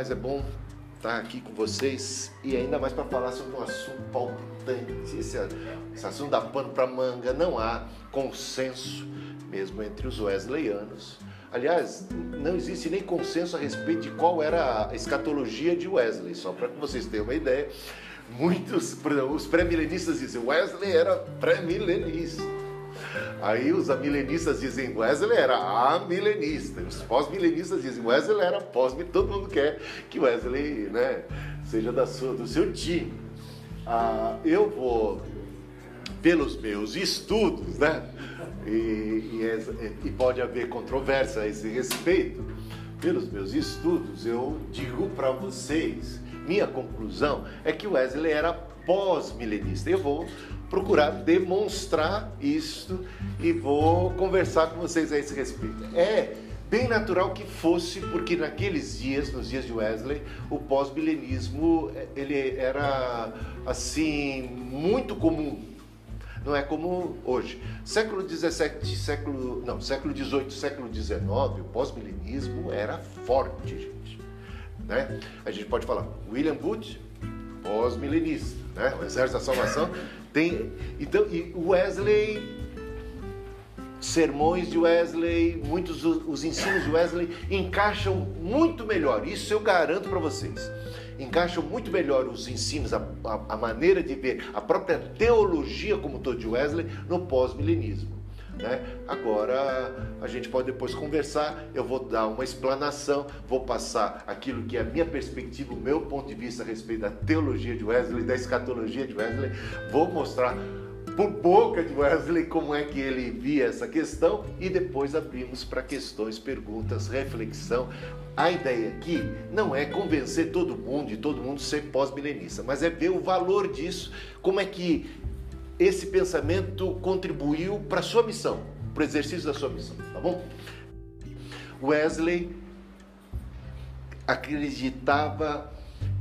mas é bom estar aqui com vocês e ainda mais para falar sobre um assunto palpitante. Esse, esse assunto dá pano para manga, não há consenso mesmo entre os wesleyanos. Aliás, não existe nem consenso a respeito de qual era a escatologia de Wesley, só para que vocês tenham uma ideia. Muitos, os pré-milenistas dizem Wesley era pré-milenista. Aí os amilenistas dizem Wesley era amilenista. Os pós-milenistas dizem Wesley era pós-milenista. Todo mundo quer que Wesley né, seja da sua, do seu time. Ah, eu vou, pelos meus estudos, né? E, e, e pode haver controvérsia a esse respeito. Pelos meus estudos, eu digo para vocês, minha conclusão é que Wesley era pós-milenista. Eu vou procurar demonstrar isto e vou conversar com vocês a esse respeito. É bem natural que fosse, porque naqueles dias, nos dias de Wesley, o pós-milenismo ele era assim muito comum. Não é como hoje. Século 17, século não, século 18, século 19, o pós-milenismo era forte, gente. Né? A gente pode falar William Booth, pós-milenista, né? O Exército da Salvação tem, então, e Wesley, sermões de Wesley, muitos os ensinos de Wesley encaixam muito melhor. Isso eu garanto para vocês. Encaixam muito melhor os ensinos, a, a, a, maneira de ver, a própria teologia como todo de Wesley no pós-milenismo. Né? Agora a gente pode depois conversar, eu vou dar uma explanação, vou passar aquilo que é a minha perspectiva, o meu ponto de vista a respeito da teologia de Wesley, da escatologia de Wesley, vou mostrar por boca de Wesley como é que ele via essa questão e depois abrimos para questões, perguntas, reflexão. A ideia aqui não é convencer todo mundo e todo mundo ser pós-milenista, mas é ver o valor disso, como é que esse pensamento contribuiu para a sua missão, para o exercício da sua missão, tá bom? Wesley acreditava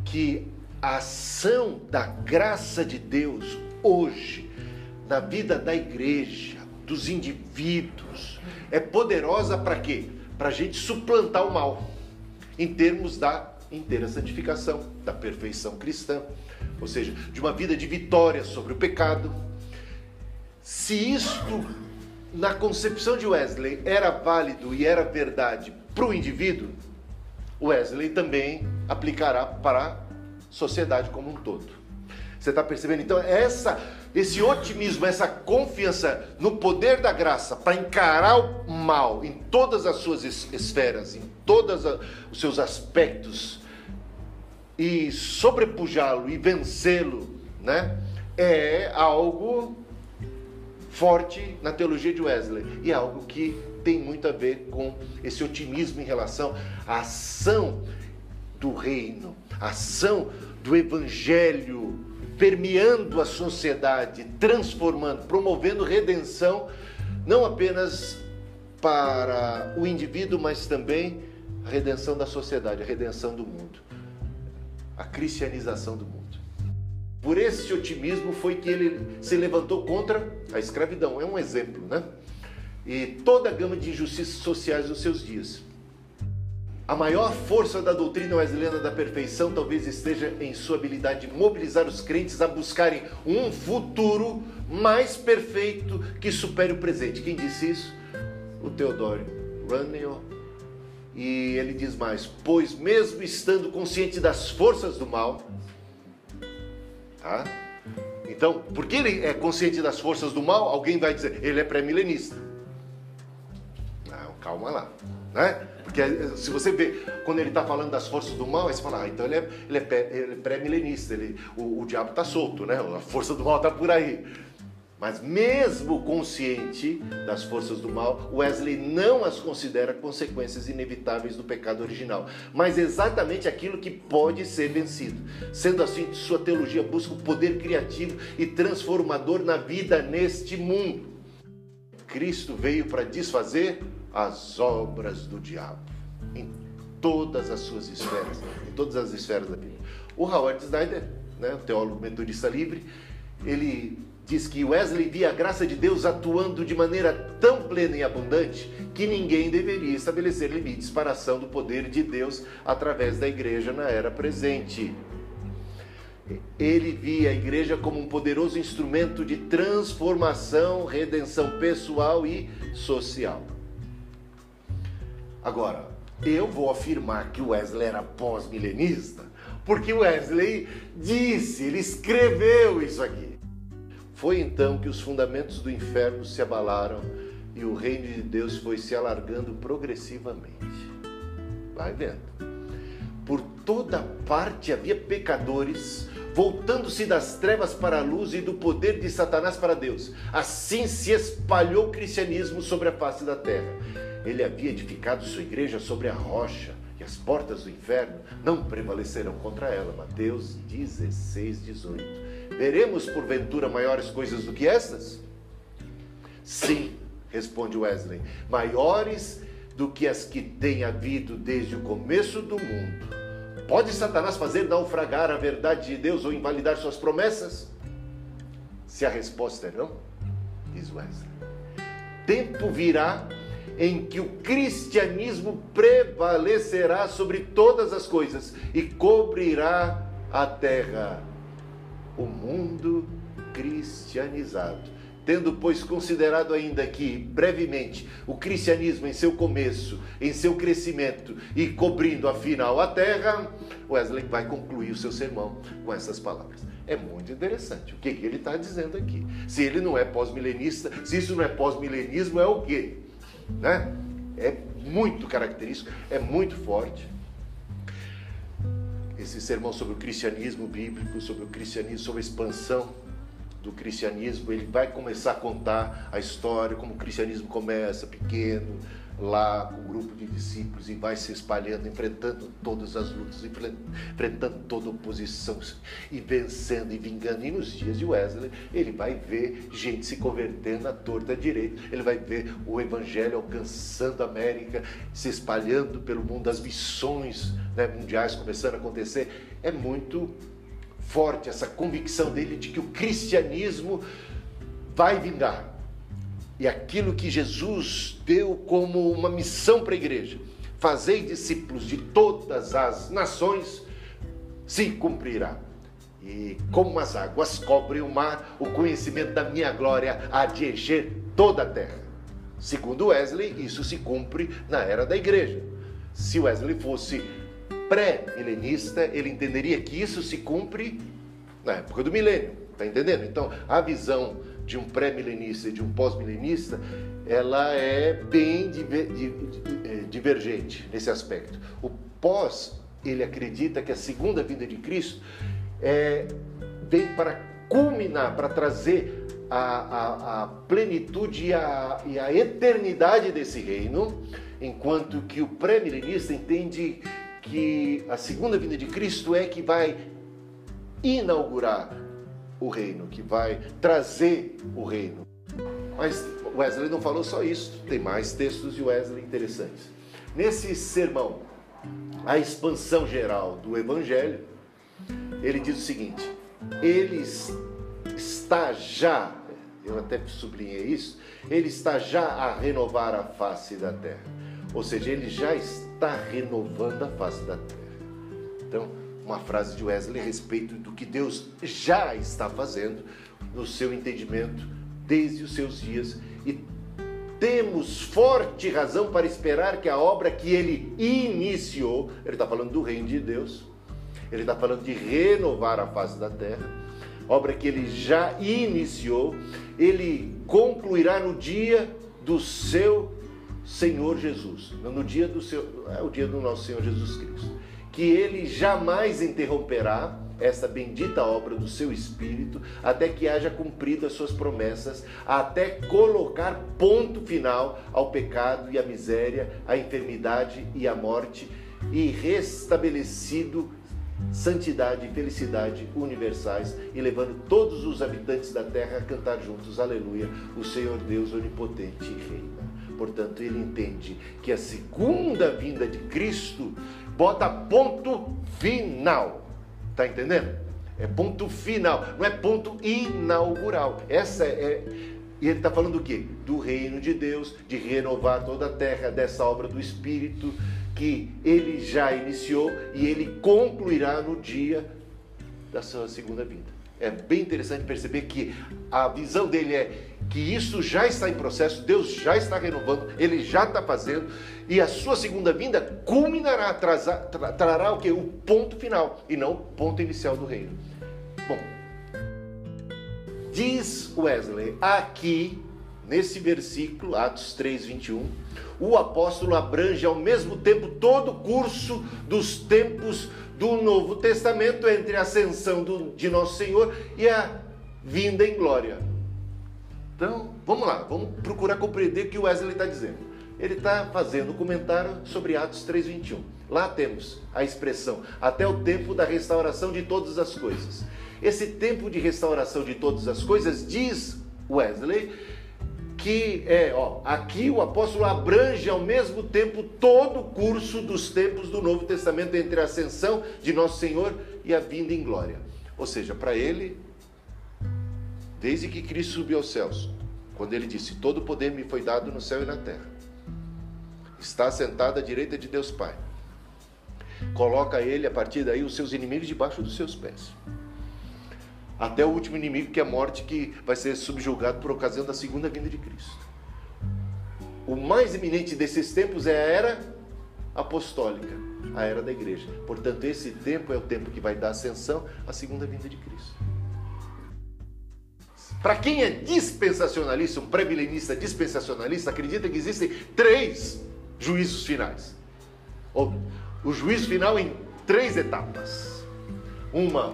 que a ação da graça de Deus hoje na vida da igreja, dos indivíduos, é poderosa para quê? Para a gente suplantar o mal, em termos da inteira santificação, da perfeição cristã, ou seja, de uma vida de vitória sobre o pecado, se isto, na concepção de Wesley, era válido e era verdade para o indivíduo, Wesley também aplicará para a sociedade como um todo. Você está percebendo? Então, essa, esse otimismo, essa confiança no poder da graça para encarar o mal em todas as suas esferas, em todos os seus aspectos, e sobrepujá-lo e vencê-lo, né? É algo forte na teologia de Wesley e é algo que tem muito a ver com esse otimismo em relação à ação do reino, a ação do evangelho permeando a sociedade, transformando, promovendo redenção, não apenas para o indivíduo, mas também a redenção da sociedade, a redenção do mundo, a cristianização do mundo. Por esse otimismo foi que ele se levantou contra a escravidão. É um exemplo, né? E toda a gama de injustiças sociais dos seus dias. A maior força da doutrina wesleyana da perfeição talvez esteja em sua habilidade de mobilizar os crentes a buscarem um futuro mais perfeito que supere o presente. Quem disse isso? O Teodoro Runnell. E ele diz mais: Pois mesmo estando consciente das forças do mal, Tá? Então, porque ele é consciente das forças do mal, alguém vai dizer, ele é pré-milenista. Não, calma lá. Né? Porque eh, se você vê, quando ele está falando das forças do mal, aí você fala, ah, então ele é, ele é pré-milenista, ele, o, o diabo está solto, né? a força do mal está por aí. Mas mesmo consciente das forças do mal, Wesley não as considera consequências inevitáveis do pecado original, mas exatamente aquilo que pode ser vencido. Sendo assim, sua teologia busca o poder criativo e transformador na vida neste mundo. Cristo veio para desfazer as obras do diabo em todas as suas esferas, em todas as esferas da Bíblia. O Howard Snyder, né, teólogo metodista livre, ele diz que Wesley via a graça de Deus atuando de maneira tão plena e abundante que ninguém deveria estabelecer limites para a ação do poder de Deus através da igreja na era presente. Ele via a igreja como um poderoso instrumento de transformação, redenção pessoal e social. Agora, eu vou afirmar que Wesley era pós-milenista, porque Wesley disse, ele escreveu isso aqui. Foi então que os fundamentos do inferno se abalaram e o reino de Deus foi se alargando progressivamente. Vai vendo. Por toda parte havia pecadores, voltando-se das trevas para a luz e do poder de Satanás para Deus. Assim se espalhou o cristianismo sobre a face da terra. Ele havia edificado sua igreja sobre a rocha e as portas do inferno não prevalecerão contra ela. Mateus 16, 18. Veremos porventura maiores coisas do que estas? Sim, responde Wesley, maiores do que as que têm havido desde o começo do mundo. Pode Satanás fazer naufragar a verdade de Deus ou invalidar suas promessas? Se a resposta é não, diz Wesley, tempo virá em que o cristianismo prevalecerá sobre todas as coisas e cobrirá a terra o mundo cristianizado. Tendo, pois, considerado ainda que, brevemente, o cristianismo em seu começo, em seu crescimento e cobrindo afinal a terra, Wesley vai concluir o seu sermão com essas palavras. É muito interessante o que, ele está dizendo aqui. Se ele não é pós-milenista, se isso não é pós-milenismo, é o quê? Né? É muito característico, é muito forte esse sermão sobre o cristianismo bíblico, sobre o cristianismo, sobre a expansão do cristianismo, ele vai começar a contar a história, como o cristianismo começa pequeno, lá com um grupo de discípulos e vai se espalhando, enfrentando todas as lutas, enfrentando toda oposição e vencendo e vingando. E nos dias de Wesley, ele vai ver gente se convertendo à torta direita, ele vai ver o evangelho alcançando a América, se espalhando pelo mundo, as missões né, mundiais começando a acontecer. É muito forte essa convicção dele de que o cristianismo vai vingar e aquilo que Jesus deu como uma missão para a igreja, fazei discípulos de todas as nações, se cumprirá. E como as águas cobrem o mar, o conhecimento da minha glória há de encher toda a terra. Segundo Wesley, isso se cumpre na era da igreja. Se Wesley fosse pré-milenista, ele entenderia que isso se cumpre na época do milênio. Está entendendo? Então, a visão de um pré-milenista e de um pós-milenista, ela é bem é, divergente nesse aspecto. O pós, ele acredita que a segunda vinda de Cristo é, vem para culminar, para trazer a, a, a plenitude e a, e a eternidade desse reino, enquanto que o pré-milenista entende que a segunda vinda de Cristo é que vai inaugurar o reino, que vai trazer o reino. Mas Wesley não falou só isso, tem mais textos de Wesley interessantes. Nesse sermão, a expansão geral do evangelho, ele diz o seguinte: ele está já, eu até sublinhei isso, ele está já a renovar a face da terra. Ou seja, ele já está renovando a face da terra. Então, uma frase de Wesley a respeito do que Deus já está fazendo no seu entendimento desde os seus dias. E temos forte razão para esperar que a obra que ele iniciou, ele está falando do reino de Deus, ele está falando de renovar a face da terra, obra que ele já iniciou, ele concluirá no dia do seu Senhor Jesus, no dia do seu, é o dia do nosso Senhor Jesus Cristo que ele jamais interromperá essa bendita obra do seu Espírito, até que haja cumprido as suas promessas, até colocar ponto final ao pecado e à miséria, à enfermidade e à morte, e restabelecido santidade e felicidade universais, e levando todos os habitantes da terra a cantar juntos, aleluia, o Senhor Deus onipotente reina. Portanto, ele entende que a segunda vinda de Cristo bota ponto final. Tá entendendo? É ponto final, não é ponto inaugural. Essa é. E ele está falando do quê? Do reino de Deus, de renovar toda a terra, dessa obra do Espírito que ele já iniciou e ele concluirá no dia da sua segunda vinda. É bem interessante perceber que a visão dele é que isso já está em processo, Deus já está renovando, ele já está fazendo, e a sua segunda vinda culminará, trará, trará o que? O ponto final, e não o ponto inicial do reino. Bom, diz Wesley aqui, nesse versículo, Atos 3, 21, o apóstolo abrange ao mesmo tempo todo o curso dos tempos do Novo Testamento entre a ascensão do, de Nosso Senhor e a vinda em glória. Então, vamos lá, vamos procurar compreender o que o Wesley está dizendo. Ele está fazendo um comentário sobre Atos 3,21. Lá temos a expressão até o tempo da restauração de todas as coisas. Esse tempo de restauração de todas as coisas, diz Wesley, que é, ó, aqui o apóstolo abrange ao mesmo tempo todo o curso dos tempos do Novo Testamento entre a ascensão de nosso Senhor e a vinda em glória. Ou seja, para ele, desde que Cristo subiu aos céus, quando ele disse: Todo poder me foi dado no céu e na terra, está sentado à direita de Deus Pai. Coloca ele a partir daí os seus inimigos debaixo dos seus pés até o último inimigo, que é a morte, que vai ser subjugado por ocasião da segunda vinda de Cristo. O mais iminente desses tempos é a era apostólica, a era da igreja. Portanto, esse tempo é o tempo que vai dar ascensão à segunda vinda de Cristo. Para quem é dispensacionalista, um pré-milenista dispensacionalista, acredita que existem três juízos finais. Ou o juízo final em três etapas. Uma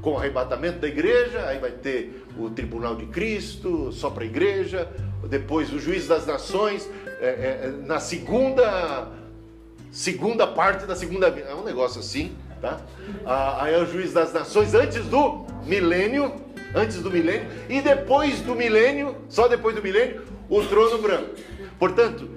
com o arrebatamento da igreja, aí vai ter o tribunal de Cristo, só para a igreja, depois o juiz das nações, é, é, na segunda segunda parte da segunda é um negócio assim, tá? Ah, aí é o juiz das nações antes do milênio, antes do milênio, e depois do milênio, só depois do milênio, o trono branco. Portanto,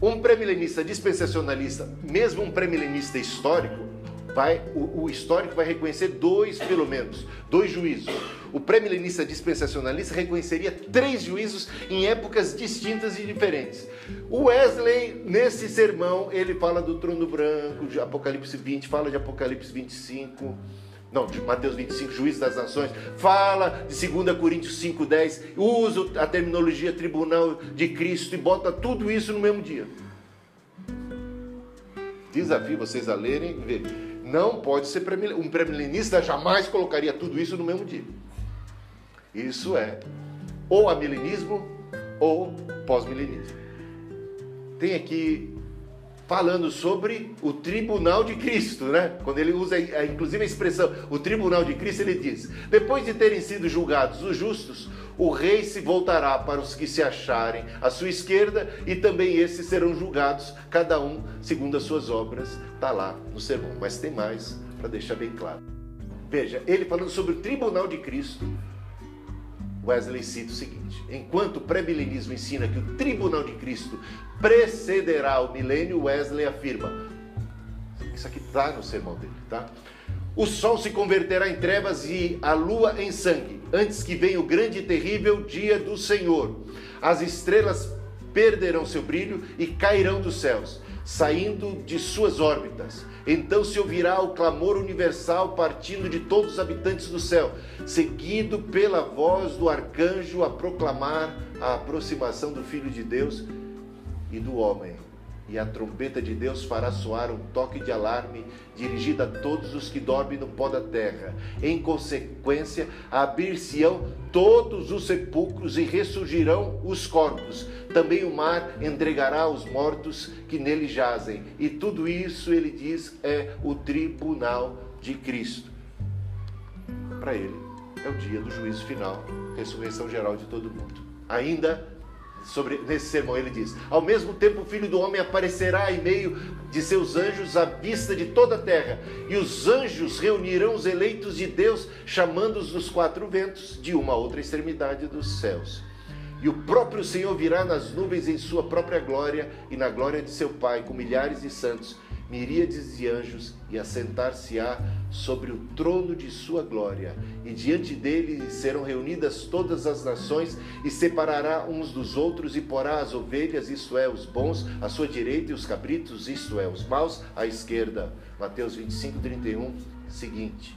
um pré-milenista dispensacionalista, mesmo um pré-milenista histórico, vai, o, o, histórico vai reconhecer dois, pelo menos, dois juízos. O pré-milenista dispensacionalista reconheceria três juízos em épocas distintas e diferentes. O Wesley, nesse sermão, ele fala do trono branco, de Apocalipse 20, fala de Apocalipse 25. Não, de Mateus 25, juiz das nações, fala de 2 Coríntios 5,10, usa a terminologia tribunal de Cristo e bota tudo isso no mesmo dia. Desafio vocês a lerem e ver não pode ser um premilenista jamais colocaria tudo isso no mesmo dia. Isso é ou amilenismo ou pós-milenismo. Tem aqui falando sobre o tribunal de Cristo, né? Quando ele usa inclusive a expressão o tribunal de Cristo, ele diz: depois de terem sido julgados os justos, o rei se voltará para os que se acharem à sua esquerda e também esses serão julgados, cada um segundo as suas obras. Está lá no sermão, mas tem mais para deixar bem claro. Veja, ele falando sobre o tribunal de Cristo, Wesley cita o seguinte: enquanto o pré-milenismo ensina que o tribunal de Cristo precederá o milênio, Wesley afirma. Isso aqui está no sermão dele, tá? O sol se converterá em trevas e a lua em sangue, antes que venha o grande e terrível dia do Senhor. As estrelas perderão seu brilho e cairão dos céus, saindo de suas órbitas. Então se ouvirá o clamor universal partindo de todos os habitantes do céu, seguido pela voz do arcanjo a proclamar a aproximação do Filho de Deus e do homem e a trombeta de Deus fará soar um toque de alarme dirigido a todos os que dormem no pó da terra. Em consequência, abrir-se-ão todos os sepulcros e ressurgirão os corpos. Também o mar entregará os mortos que nele jazem. E tudo isso, ele diz, é o tribunal de Cristo. Para ele, é o dia do juízo final, ressurreição geral de todo mundo. Ainda sobre nesse sermão ele diz: Ao mesmo tempo o Filho do homem aparecerá em meio de seus anjos à vista de toda a terra, e os anjos reunirão os eleitos de Deus, chamando-os dos quatro ventos de uma outra extremidade dos céus. E o próprio Senhor virá nas nuvens em sua própria glória e na glória de seu Pai, com milhares de santos, miríades de anjos, e assentar-se-á sobre o trono de sua glória, e diante dele serão reunidas todas as nações, e separará uns dos outros, e porá as ovelhas, isto é, os bons, à sua direita, e os cabritos, isto é, os maus, à esquerda. Mateus 25, 31, seguinte.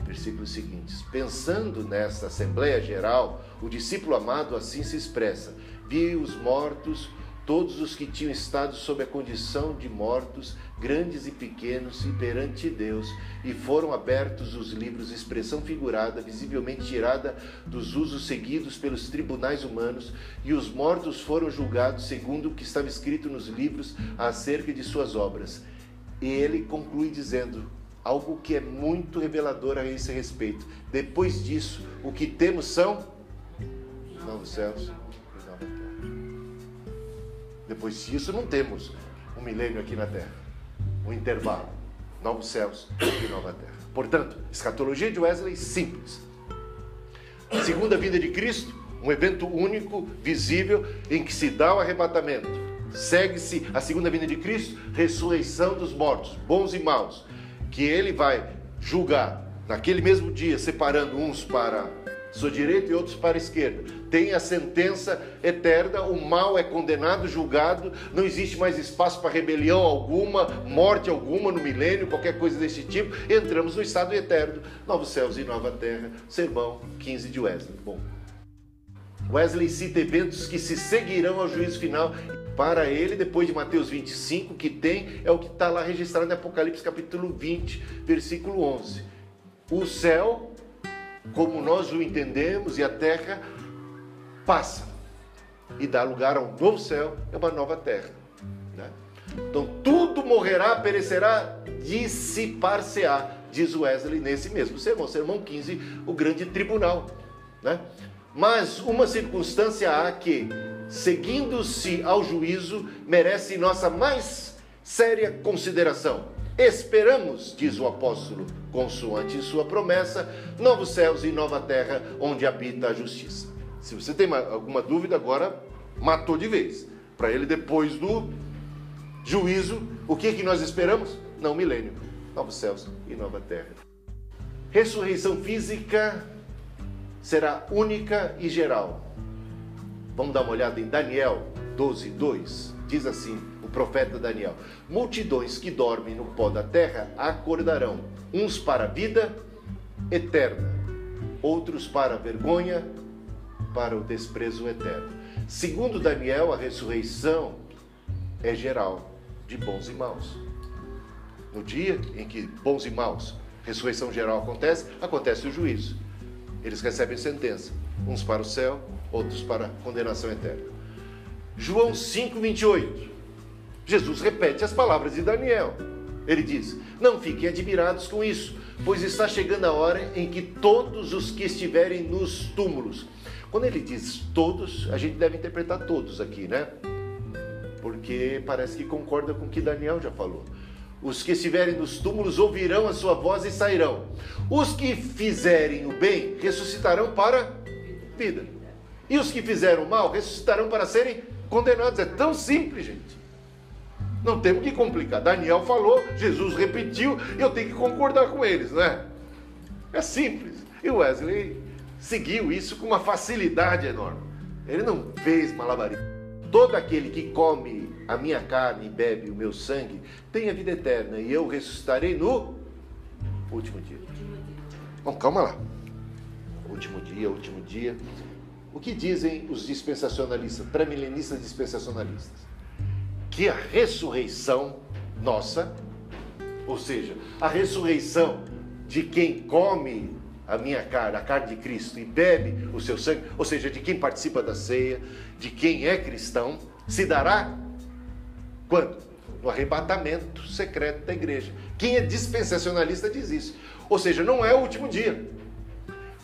Versículos seguintes. Pensando nesta Assembleia Geral, o discípulo amado assim se expressa: Vi os mortos todos os que tinham estado sob a condição de mortos, grandes e pequenos, e perante Deus, e foram abertos os livros, expressão figurada, visivelmente tirada dos usos seguidos pelos tribunais humanos, e os mortos foram julgados segundo o que estava escrito nos livros acerca de suas obras. E ele conclui dizendo algo que é muito revelador a esse respeito. Depois disso, o que temos são novos céus depois disso, não temos um milênio aqui na Terra, um intervalo, novos céus e nova Terra. Portanto, escatologia de Wesley simples. Segunda vinda de Cristo, um evento único, visível, em que se dá o arrebatamento. Segue-se a segunda vinda de Cristo, ressurreição dos mortos, bons e maus, que ele vai julgar naquele mesmo dia, separando uns para sua direita e outros para a esquerda. Tem a sentença eterna, o mal é condenado, julgado, não existe mais espaço para rebelião alguma, morte alguma no milênio, qualquer coisa desse tipo. Entramos no estado eterno, novos céus e nova terra. Sermão 15 de Wesley. Bom, Wesley cita eventos que se seguirão ao juízo final. Para ele, depois de Mateus 25, que tem, é o que está lá registrado em Apocalipse capítulo 20, versículo 11. O céu como nós o entendemos, e a terra passa e dá lugar a um novo céu e uma nova terra. Né? Então tudo morrerá, perecerá, dissipar-se-á, diz Wesley nesse mesmo sermão, sermão 15, o grande tribunal. Né? Mas uma circunstância há que, seguindo-se ao juízo, merece nossa mais séria consideração Esperamos, diz o apóstolo, consoante sua promessa, novos céus e nova terra onde habita a justiça. Se você tem alguma dúvida, agora matou de vez. Para ele, depois do juízo, o que, que nós esperamos? Não milênio, novos céus e nova terra. Ressurreição física será única e geral. Vamos dar uma olhada em Daniel 12, 2. Diz assim: o profeta Daniel: Multidões que dormem no pó da terra acordarão, uns para a vida eterna, outros para a vergonha, para o desprezo eterno. Segundo Daniel, a ressurreição é geral, de bons e maus. No dia em que bons e maus, ressurreição geral acontece, acontece o juízo. Eles recebem sentença, uns para o céu, outros para a condenação eterna. João 5, 28. Jesus repete as palavras de Daniel. Ele diz: Não fiquem admirados com isso, pois está chegando a hora em que todos os que estiverem nos túmulos. Quando ele diz todos, a gente deve interpretar todos aqui, né? Porque parece que concorda com o que Daniel já falou. Os que estiverem nos túmulos ouvirão a sua voz e sairão. Os que fizerem o bem ressuscitarão para vida. E os que fizeram o mal ressuscitarão para serem condenados. É tão simples, gente. Não temos que complicar. Daniel falou, Jesus repetiu, eu tenho que concordar com eles, né? É simples. E Wesley seguiu isso com uma facilidade enorme. Ele não fez malabarismo. Todo aquele que come a minha carne e bebe o meu sangue tem a vida eterna, e eu ressuscitarei no último dia. Bom, calma lá. Último dia, último dia. O que dizem os dispensacionalistas, pré-milenistas dispensacionalistas? que a ressurreição nossa, ou seja, a ressurreição de quem come a minha carne, a carne de Cristo, e bebe o seu sangue, ou seja, de quem participa da ceia, de quem é cristão, se dará quando? No arrebatamento secreto da igreja. Quem é dispensacionalista diz isso. Ou seja, não é o último dia.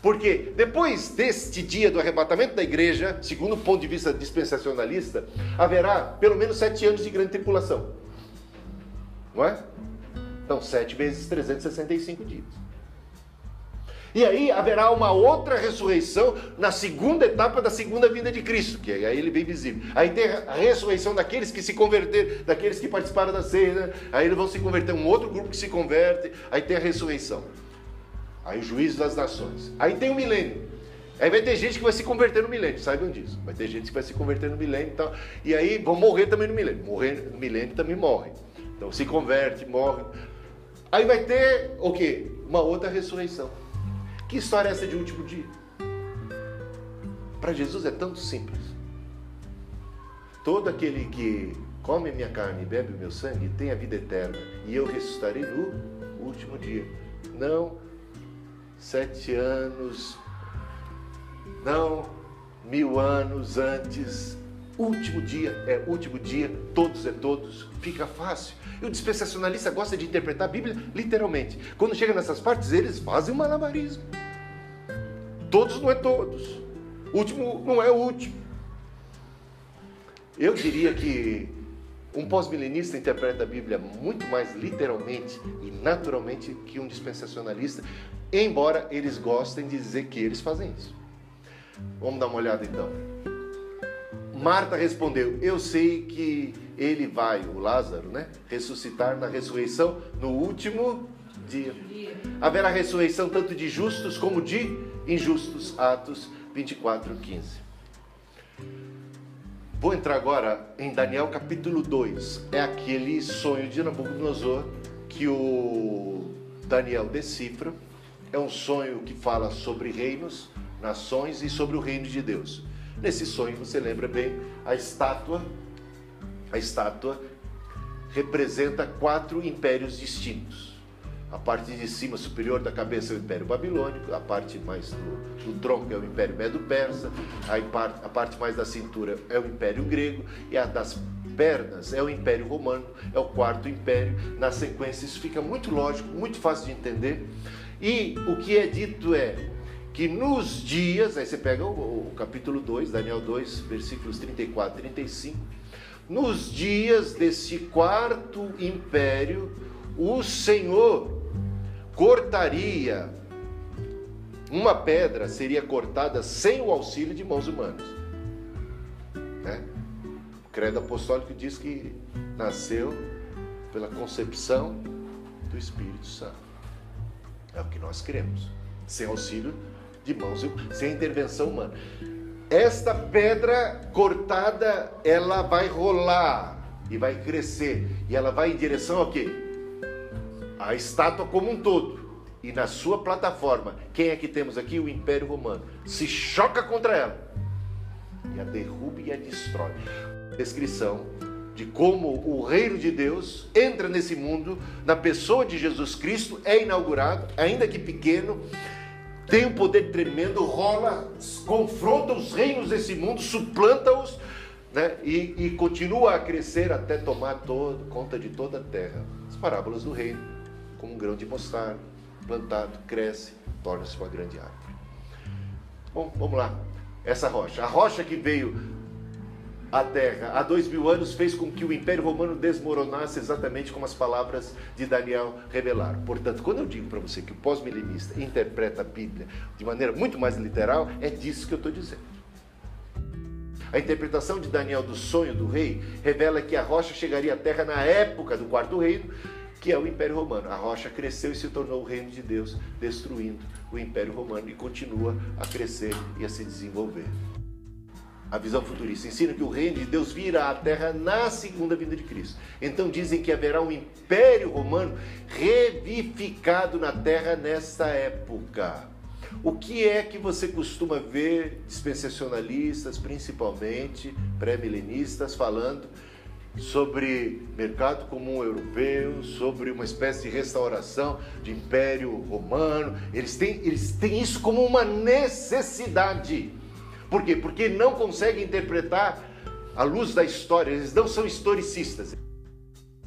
Porque depois deste dia do arrebatamento da igreja, segundo o ponto de vista dispensacionalista, haverá pelo menos sete anos de grande tripulação. Não é? Então, sete vezes 365 dias. E aí haverá uma outra ressurreição na segunda etapa da segunda vinda de Cristo, que aí ele vem visível. Aí tem a ressurreição daqueles que se converteram, daqueles que participaram da ceia, né? aí eles vão se converter, um outro grupo que se converte, aí tem a ressurreição. Aí o juízo das nações. Aí tem o milênio. Aí vai ter gente que vai se converter no milênio, saibam disso. Vai ter gente que vai se converter no milênio e tal. E aí vão morrer também no milênio. Morrer no milênio também morre. Então se converte, morre. Aí vai ter o quê? Uma outra ressurreição. Que história é essa de último dia? Para Jesus é tão simples. Todo aquele que come minha carne e bebe o meu sangue tem a vida eterna, e eu ressuscitarei no último dia. Não sete anos, não mil anos antes. Último dia é último dia, todos é todos, fica fácil. E o dispensacionalista gosta de interpretar a Bíblia literalmente. Quando chega nessas partes, eles fazem um malabarismo. Todos não é todos. Último não é o último. Eu diria que um pós-milenista interpreta a Bíblia muito mais literalmente e naturalmente que um dispensacionalista, embora eles gostem de dizer que eles fazem isso. Vamos dar uma olhada então. Marta respondeu: Eu sei que ele vai, o Lázaro, né, ressuscitar na ressurreição no último dia. Haverá ressurreição tanto de justos como de injustos. Atos 24, 15. Vou entrar agora em Daniel capítulo 2. É aquele sonho de Nabucodonosor que o Daniel decifra. É um sonho que fala sobre reinos, nações e sobre o reino de Deus. Nesse sonho você lembra bem a estátua a estátua representa quatro impérios distintos. A parte de cima superior da cabeça é o Império Babilônico, a parte mais do, do tronco é o Império Medo-Persa, a, a parte mais da cintura é o Império Grego e a das pernas é o Império Romano, é o quarto império. Na sequência, isso fica muito lógico, muito fácil de entender. E o que é dito é que nos dias, aí você pega o, o capítulo 2, Daniel 2, versículos 34 e 35 nos dias desse quarto império, o Senhor cortaria uma pedra, seria cortada sem o auxílio de mãos humanas. Né? O credo apostólico diz que nasceu pela concepção do Espírito Santo. É o que nós cremos. Sem auxílio de mãos, sem intervenção humana. Esta pedra cortada, ela vai rolar e vai crescer. E ela vai em direção ao quê? A estátua como um todo. E na sua plataforma, quem é que temos aqui? O Império Romano. Se choca contra ela. E a derruba e a destrói. Descrição de como o reino de Deus entra nesse mundo, na pessoa de Jesus Cristo, é inaugurado, ainda que pequeno, tem um poder tremendo, rola, confronta os reinos desse mundo, suplanta-os né? e, e, continua a crescer até tomar todo, conta de toda a terra. As parábolas do reino, como um grão de mostarda, plantado, cresce, torna-se uma grande árvore. Bom, vamos lá. Essa rocha, a rocha que veio a terra há dois mil anos fez com que o Império Romano desmoronasse exatamente como as palavras de Daniel revelaram. Portanto, quando eu digo para você que o pós-milenista interpreta a Bíblia de maneira muito mais literal, é disso que eu estou dizendo. A interpretação de Daniel do sonho do rei revela que a rocha chegaria à terra na época do quarto reino, que é o Império Romano. A rocha cresceu e se tornou o reino de Deus, destruindo o Império Romano e continua a crescer e a se desenvolver a visão futurista, ensina que o reino de Deus virá à terra na segunda vinda de Cristo. Então dizem que haverá um império romano revivificado na terra nesta época. O que é que você costuma ver dispensacionalistas, principalmente pré-milenistas, falando sobre mercado comum europeu, sobre uma espécie de restauração de império romano? Eles têm, eles têm isso como uma necessidade. Por quê? Porque não conseguem interpretar à luz da história, eles não são historicistas.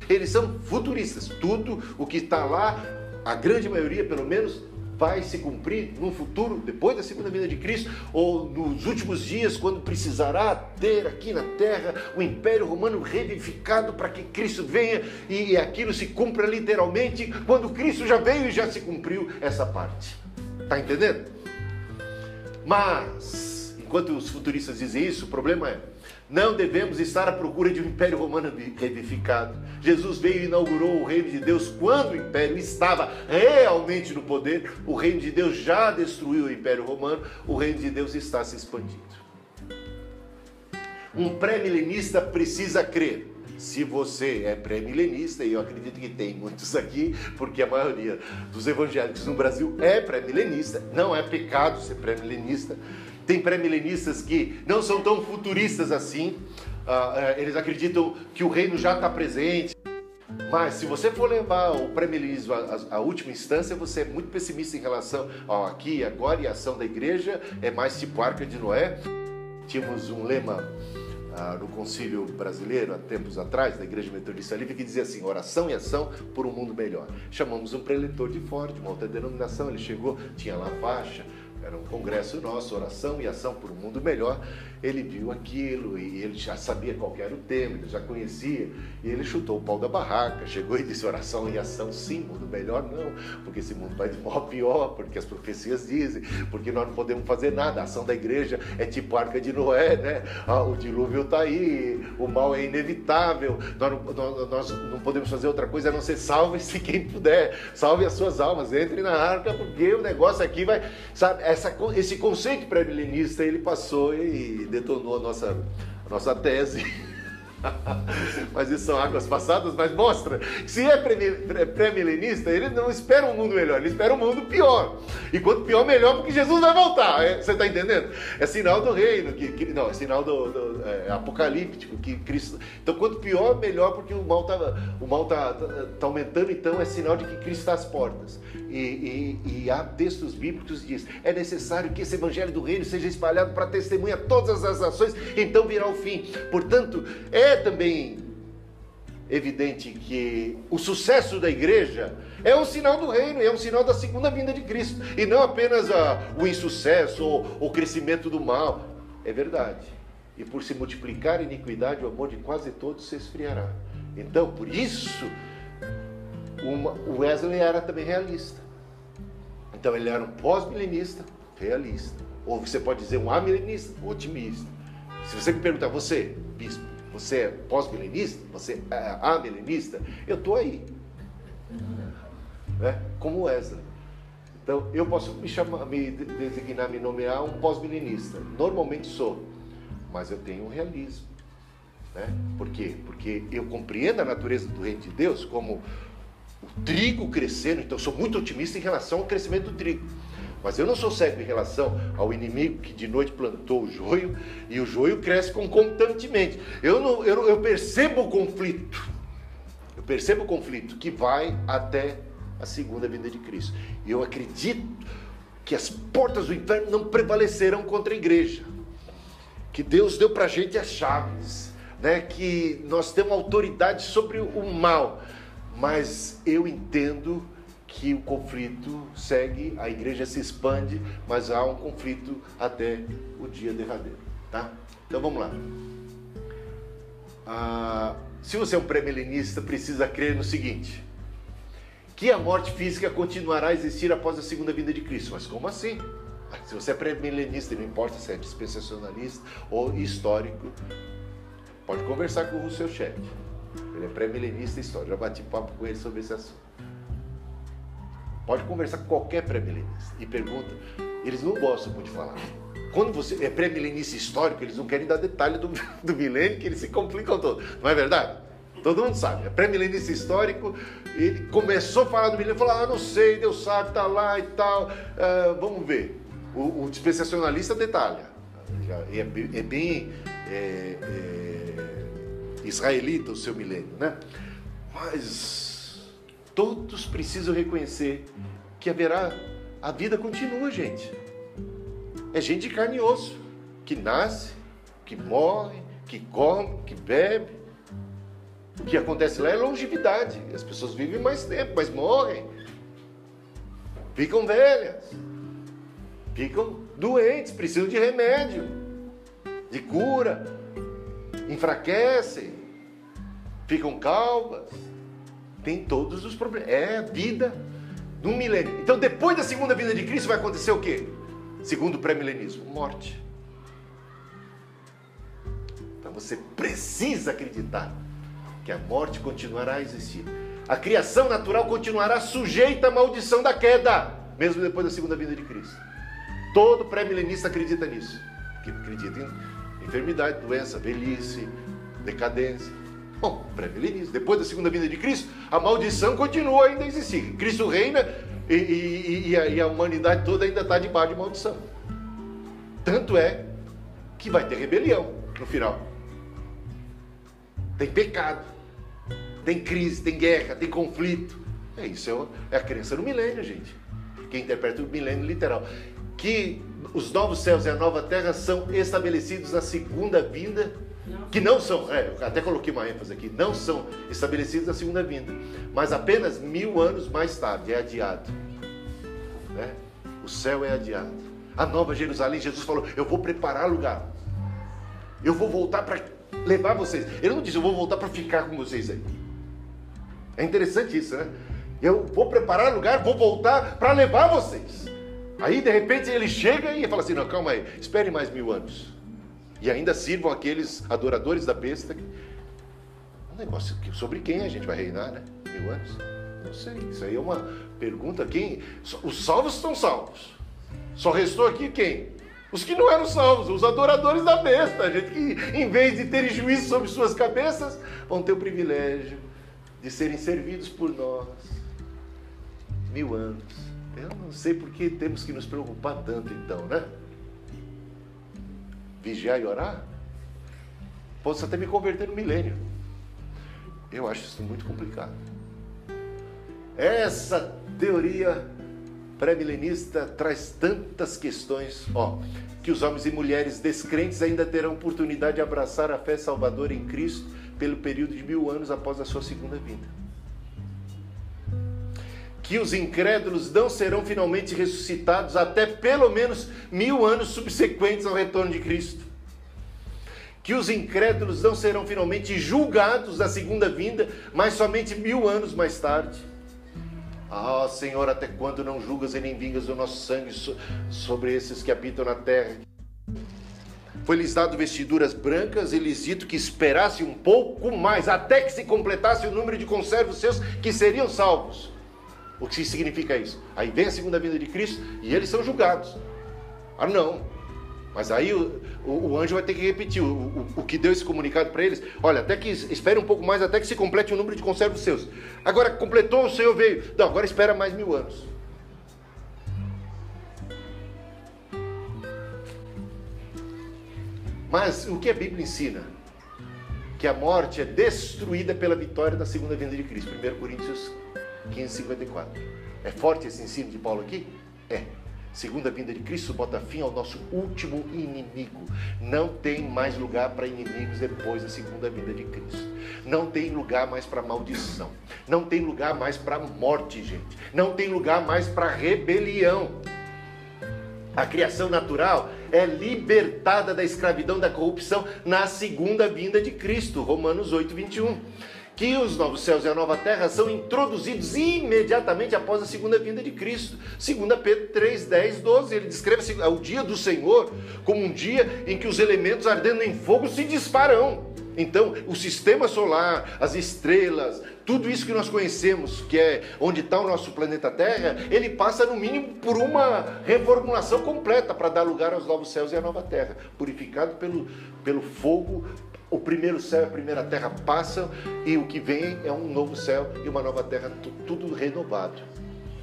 Eles são futuristas. Tudo o que está lá, a grande maioria, pelo menos, vai se cumprir no futuro, depois da segunda vinda de Cristo, ou nos últimos dias, quando precisará ter aqui na terra o Império Romano revivificado para que Cristo venha e aquilo se cumpra literalmente, quando Cristo já veio e já se cumpriu essa parte. Tá entendendo? Mas, enquanto os futuristas dizem isso, o problema é não devemos estar à procura de um império romano revivificado. Jesus veio e inaugurou o reino de Deus quando o império estava realmente no poder. O reino de Deus já destruiu o império romano, o reino de Deus está se expandindo. Um pré-milenista precisa crer. Se você é pré-milenista, e eu acredito que tem muitos aqui, porque a maioria dos evangélicos no Brasil é pré-milenista, não é pecado ser pré-milenista. Tem pré-milenistas que não são tão futuristas assim, uh, eles acreditam que o reino já está presente. Mas se você for levar o pré-milenismo à, última instância, você é muito pessimista em relação ao aqui, agora e a ação da igreja, é mais tipo Arca de Noé. Tínhamos um lema ah, no Concílio Brasileiro, há tempos atrás, da Igreja Metodista Livre, que dizia assim: oração e ação por um mundo melhor. Chamamos um preletor de fora, de uma outra denominação, ele chegou, tinha lá faixa, era um congresso nosso, oração e ação por um mundo melhor. Ele viu aquilo e ele já sabia qual era o tema, ele já conhecia, e ele chutou o pau da barraca, chegou e disse oração e ação, sim, mundo melhor não, porque esse mundo vai de mal a pior, porque as profecias dizem, porque nós não podemos fazer nada, a ação da igreja é tipo arca de Noé, né? Ah, o dilúvio está aí, o mal é inevitável, nós não, nós não podemos fazer outra coisa a não ser salve-se quem puder, salve as suas almas, entre na arca, porque o negócio aqui vai, sabe, essa, esse conceito pré-milenista ele passou e detonou a nossa, a nossa tese. mas isso são águas passadas, mas mostra se é pré-milenista, ele não espera um mundo melhor, ele espera um mundo pior. E quanto pior, melhor, porque Jesus vai voltar. É, você está entendendo? É sinal do reino, que, que não, é sinal do, do é, apocalíptico, que Cristo. Então, quanto pior, melhor, porque o mal está tá, tá, tá, aumentando, então é sinal de que Cristo está às portas. E, e, e há textos bíblicos que diz: é necessário que esse evangelho do reino seja espalhado para testemunhar todas as nações, então virá o fim. Portanto, é também evidente que o sucesso da igreja é um sinal do reino, é um sinal da segunda vinda de Cristo, e não apenas a, o insucesso ou o crescimento do mal. É verdade. E por se multiplicar a iniquidade, o amor de quase todos se esfriará. Então, por isso, uma, o Wesley era também realista. Então, ele era um pós-milenista, realista. Ou você pode dizer um amilenista, otimista. Se você me perguntar, você, bispo, você é pós-milenista? Você é amilenista? Eu estou aí. Né? Como Wesley. Então, eu posso me, chamar, me designar, me nomear um pós-milenista. Normalmente sou. Mas eu tenho um realismo. Né? Por quê? Porque eu compreendo a natureza do reino de Deus como trigo crescendo. Então, sou muito otimista em relação ao crescimento do trigo. Mas eu não sou cego em relação ao inimigo que de noite plantou o joio e o joio cresce concomitantemente. Eu, não, eu, eu percebo o conflito. Eu percebo o conflito que vai até a segunda vinda de Cristo. E eu acredito que as portas do inferno não prevalecerão contra a igreja. Que Deus deu para a gente as chaves, né? que nós temos autoridade sobre o mal. Mas eu entendo que o conflito segue, a igreja se expande, mas há um conflito até o dia derradeiro, tá? Então vamos lá. Ah, se você é um pré-milenista, precisa crer no seguinte: que a morte física continuará a existir após a segunda vinda de Cristo. Mas como assim? Se você é pré-milenista, não importa se é dispensacionalista ou histórico, pode conversar com o seu chefe. Ele é pré-milenista histórico. Já bati papo com ele sobre esse assunto. Pode conversar com qualquer pré-milenista e pergunta. Eles não gostam muito de falar. Quando você é pré-milenista histórico, eles não querem dar detalhe do, do milênio, que eles se complicam todo. Não é verdade? Todo mundo sabe. É pré-milenista histórico, ele começou a falar do milênio, falou: Ah, não sei, Deus sabe, tá lá e tal. Uh, vamos ver. O, o dispensacionalista detalha. É, é bem é, é, israelita o seu milênio, né? Mas Todos precisam reconhecer que haverá. A vida continua, gente. É gente de carne e osso, que nasce, que morre, que come, que bebe. O que acontece lá é longevidade. As pessoas vivem mais tempo, mas morrem. Ficam velhas. Ficam doentes, precisam de remédio, de cura. Enfraquecem. Ficam calvas tem todos os problemas. É a vida num milênio. Então, depois da segunda vinda de Cristo, vai acontecer o quê? Segundo o pré-milenismo: morte. Então, você precisa acreditar que a morte continuará a existir. A criação natural continuará sujeita à maldição da queda, mesmo depois da segunda vinda de Cristo. Todo pré-milenista acredita nisso. Que acredita em enfermidade, doença, velhice, decadência. Bom, pré-milenismo. Depois da segunda vinda de Cristo, a maldição continua ainda a existir. Cristo reina e, e, e, a, e a humanidade toda ainda está debaixo de maldição. Tanto é que vai ter rebelião no final. Tem pecado tem crise, tem guerra, tem conflito. É isso, é a crença no milênio, gente. Quem interpreta o milênio literal. Que os novos céus e a nova terra são estabelecidos na segunda vinda, que não são, é, até coloquei uma ênfase aqui, não são estabelecidos na segunda vinda, mas apenas mil anos mais tarde, é adiado. Né? O céu é adiado. A nova Jerusalém, Jesus falou: Eu vou preparar lugar. Eu vou voltar para levar vocês. Ele não disse: Eu vou voltar para ficar com vocês aí. É interessante isso, né? Eu vou preparar lugar, vou voltar para levar vocês. Aí de repente ele chega e fala assim: não, calma aí, espere mais mil anos. E ainda sirvam aqueles adoradores da besta. Um negócio sobre quem a gente vai reinar, né? Mil anos? Não sei. Isso aí é uma pergunta. Quem? Os salvos estão salvos. Só restou aqui quem? Os que não eram salvos, os adoradores da besta, a gente que, em vez de terem juízo sobre suas cabeças, vão ter o privilégio de serem servidos por nós. Mil anos. Eu não sei por que temos que nos preocupar tanto então, né? Vigiar e orar? Posso até me converter no milênio. Eu acho isso muito complicado. Essa teoria pré-milenista traz tantas questões, ó, que os homens e mulheres descrentes ainda terão oportunidade de abraçar a fé salvadora em Cristo pelo período de mil anos após a sua segunda vinda. Que os incrédulos não serão finalmente ressuscitados até pelo menos mil anos subsequentes ao retorno de Cristo. Que os incrédulos não serão finalmente julgados na segunda vinda, mas somente mil anos mais tarde. Ah, Senhor, até quando não julgas e nem vingas o nosso sangue sobre esses que habitam na terra? Foi-lhes dado vestiduras brancas e lhes dito que esperasse um pouco mais, até que se completasse o número de conservos seus que seriam salvos. O que significa isso? Aí vem a segunda vinda de Cristo e eles são julgados. Ah, não. Mas aí o, o, o anjo vai ter que repetir o, o, o que deu esse comunicado para eles. Olha, até que espere um pouco mais, até que se complete o número de conservos seus. Agora completou, o Senhor veio. Não, agora espera mais mil anos. Mas o que a Bíblia ensina? Que a morte é destruída pela vitória da segunda vinda de Cristo. 1 Coríntios 15, 54. É forte esse ensino de Paulo aqui? É. Segunda vinda de Cristo bota fim ao nosso último inimigo. Não tem mais lugar para inimigos depois da segunda vinda de Cristo. Não tem lugar mais para maldição. Não tem lugar mais para morte, gente. Não tem lugar mais para rebelião. A criação natural é libertada da escravidão da corrupção na segunda vinda de Cristo. Romanos 8, 21. Que os novos céus e a nova terra são introduzidos imediatamente após a segunda vinda de Cristo. 2 Pedro 3, 10, 12. Ele descreve o dia do Senhor como um dia em que os elementos ardendo em fogo se disparão. Então, o sistema solar, as estrelas, tudo isso que nós conhecemos, que é onde está o nosso planeta Terra, ele passa no mínimo por uma reformulação completa para dar lugar aos novos céus e à nova terra, purificado pelo, pelo fogo. O primeiro céu e a primeira terra passam e o que vem é um novo céu e uma nova terra, tudo renovado.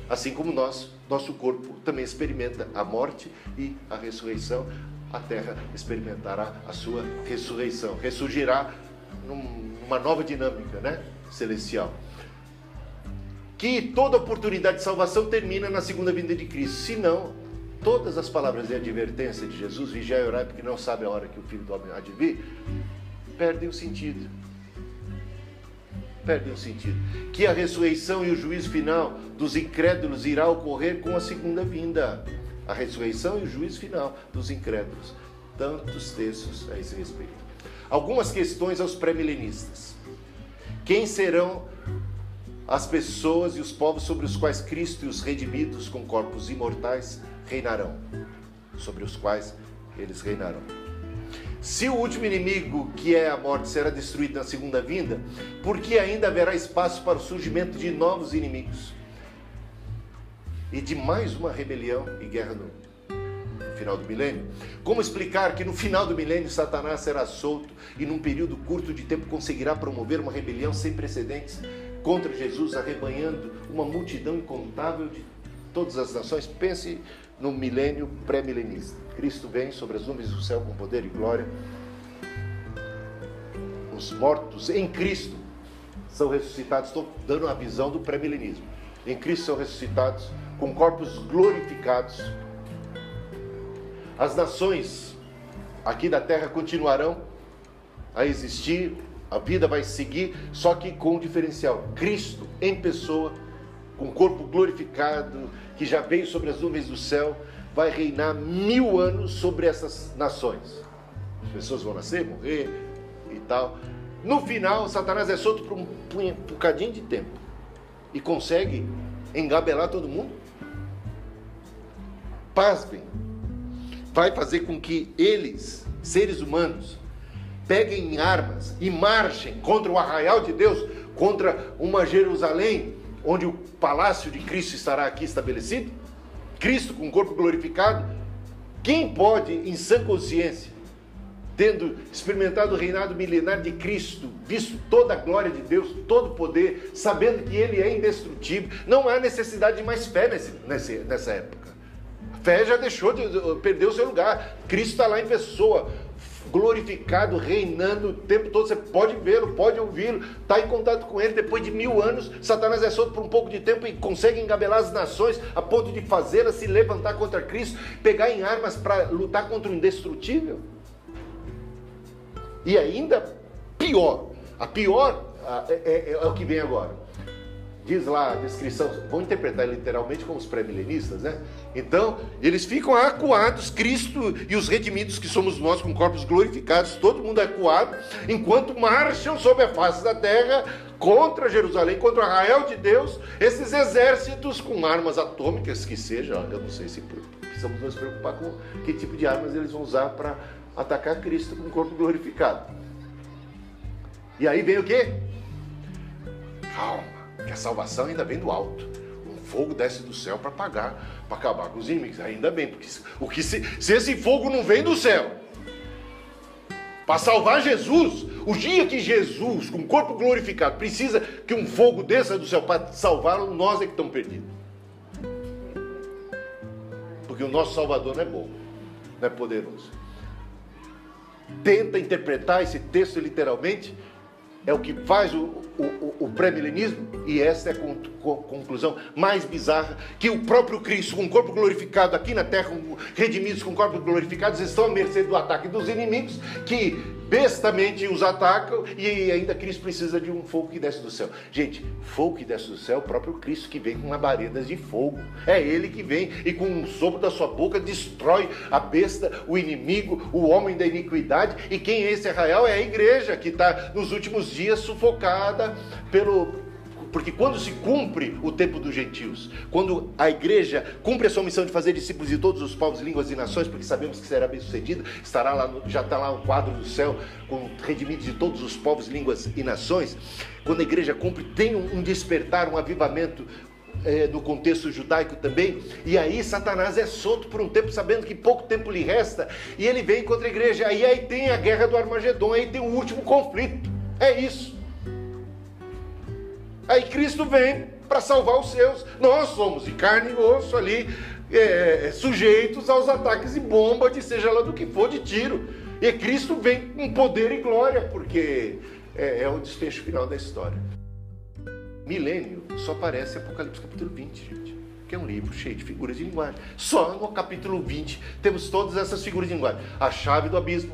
Assim como nós, nosso corpo também experimenta a morte e a ressurreição, a terra experimentará a sua ressurreição, ressurgirá numa nova dinâmica, né? celestial. Que toda oportunidade de salvação termina na segunda vinda de Cristo. Se não, todas as palavras de advertência de Jesus, vigiai e orai, porque não sabe a hora que o Filho do Homem há de vir, perdem o sentido. Perdem o sentido. Que a ressurreição e o juízo final dos incrédulos irá ocorrer com a segunda vinda. A ressurreição e o juízo final dos incrédulos. Tantos textos a esse respeito. Algumas questões aos pré-milenistas. Quem serão as pessoas e os povos sobre os quais Cristo e os redimidos com corpos imortais reinarão, sobre os quais eles reinarão. Se o último inimigo, que é a morte, será destruído na segunda vinda, por que ainda haverá espaço para o surgimento de novos inimigos? E de mais uma rebelião e guerra no final do milênio? Como explicar que no final do milênio Satanás será solto e num período curto de tempo conseguirá promover uma rebelião sem precedentes contra Jesus, arrebanhando uma multidão incontável de todas as nações? Pense no milênio pré-milenista. Cristo vem sobre as nuvens do céu com poder e glória. Os mortos em Cristo são ressuscitados. Estou dando uma visão do pré-milenismo. Em Cristo são ressuscitados com corpos glorificados as nações aqui da terra continuarão a existir, a vida vai seguir, só que com um diferencial: Cristo em pessoa, com corpo glorificado, que já veio sobre as nuvens do céu, vai reinar mil anos sobre essas nações. As pessoas vão nascer, morrer e tal. No final, Satanás é solto por um bocadinho de tempo e consegue engabelar todo mundo. Pasmem, vai fazer com que eles, seres humanos, peguem armas e marchem contra o arraial de Deus, contra uma Jerusalém onde o palácio de Cristo estará aqui estabelecido? Cristo com o corpo glorificado? Quem pode, em sã consciência, tendo experimentado o reinado milenar de Cristo, visto toda a glória de Deus, todo o poder, sabendo que Ele é indestrutível, não há necessidade de mais fé nesse, nessa época fé já deixou de perder o seu lugar. Cristo está lá em pessoa, glorificado, reinando o tempo todo. Você pode vê-lo, pode ouvi-lo, está em contato com ele. Depois de mil anos, Satanás é solto por um pouco de tempo e consegue engabelar as nações a ponto de fazê-las se levantar contra Cristo, pegar em armas para lutar contra o indestrutível. E ainda pior, a pior é, é, é o que vem agora diz lá a descrição, vão interpretar literalmente como os pré-milenistas, né? Então, eles ficam acuados, Cristo e os redimidos que somos nós com corpos glorificados, todo mundo acuado, enquanto marcham sobre a face da terra contra Jerusalém, contra o Israel de Deus, esses exércitos com armas atômicas que seja, eu não sei se precisamos nos preocupar com que tipo de armas eles vão usar para atacar Cristo com o corpo glorificado. E aí vem o quê? Calma que a salvação ainda vem do alto. Um fogo desce do céu para apagar, para acabar com os inimigos. Ainda bem, porque o que se, se esse fogo não vem do céu, para salvar Jesus, o dia que Jesus, com o corpo glorificado, precisa que um fogo desça do céu para salvá-lo, nós é que estamos perdidos. Porque o nosso Salvador não é bom, não é poderoso. Tenta interpretar esse texto literalmente, é o que faz o, o, o pré-milenismo, e essa é a conclusão mais bizarra, que o próprio Cristo, com o corpo glorificado aqui na terra, redimidos com corpos glorificados, estão à mercê do ataque dos inimigos, que bestamente os atacam e ainda Cristo precisa de um fogo que desce do céu. Gente, fogo que desce do céu é o próprio Cristo que vem com labaredas de fogo. É ele que vem e com um sopro da sua boca destrói a besta, o inimigo, o homem da iniquidade. E quem é esse Israel? É a igreja que está nos últimos dias sufocada pelo porque quando se cumpre o tempo dos gentios, quando a igreja cumpre a sua missão de fazer discípulos de todos os povos, línguas e nações, porque sabemos que será bem sucedida, estará lá, já está lá o quadro do céu com redimidos de todos os povos, línguas e nações. Quando a igreja cumpre, tem um despertar, um avivamento é, no contexto judaico também, e aí Satanás é solto por um tempo, sabendo que pouco tempo lhe resta, e ele vem contra a igreja. E aí tem a guerra do Armagedon, aí tem o último conflito. É isso. Aí Cristo vem para salvar os seus. Nós somos de carne e osso ali, é, sujeitos aos ataques de bomba, de seja lá do que for, de tiro. E Cristo vem com poder e glória, porque é, é o desfecho final da história. Milênio só aparece Apocalipse capítulo 20, gente. Que é um livro cheio de figuras de linguagem. Só no capítulo 20 temos todas essas figuras de linguagem. A chave do abismo,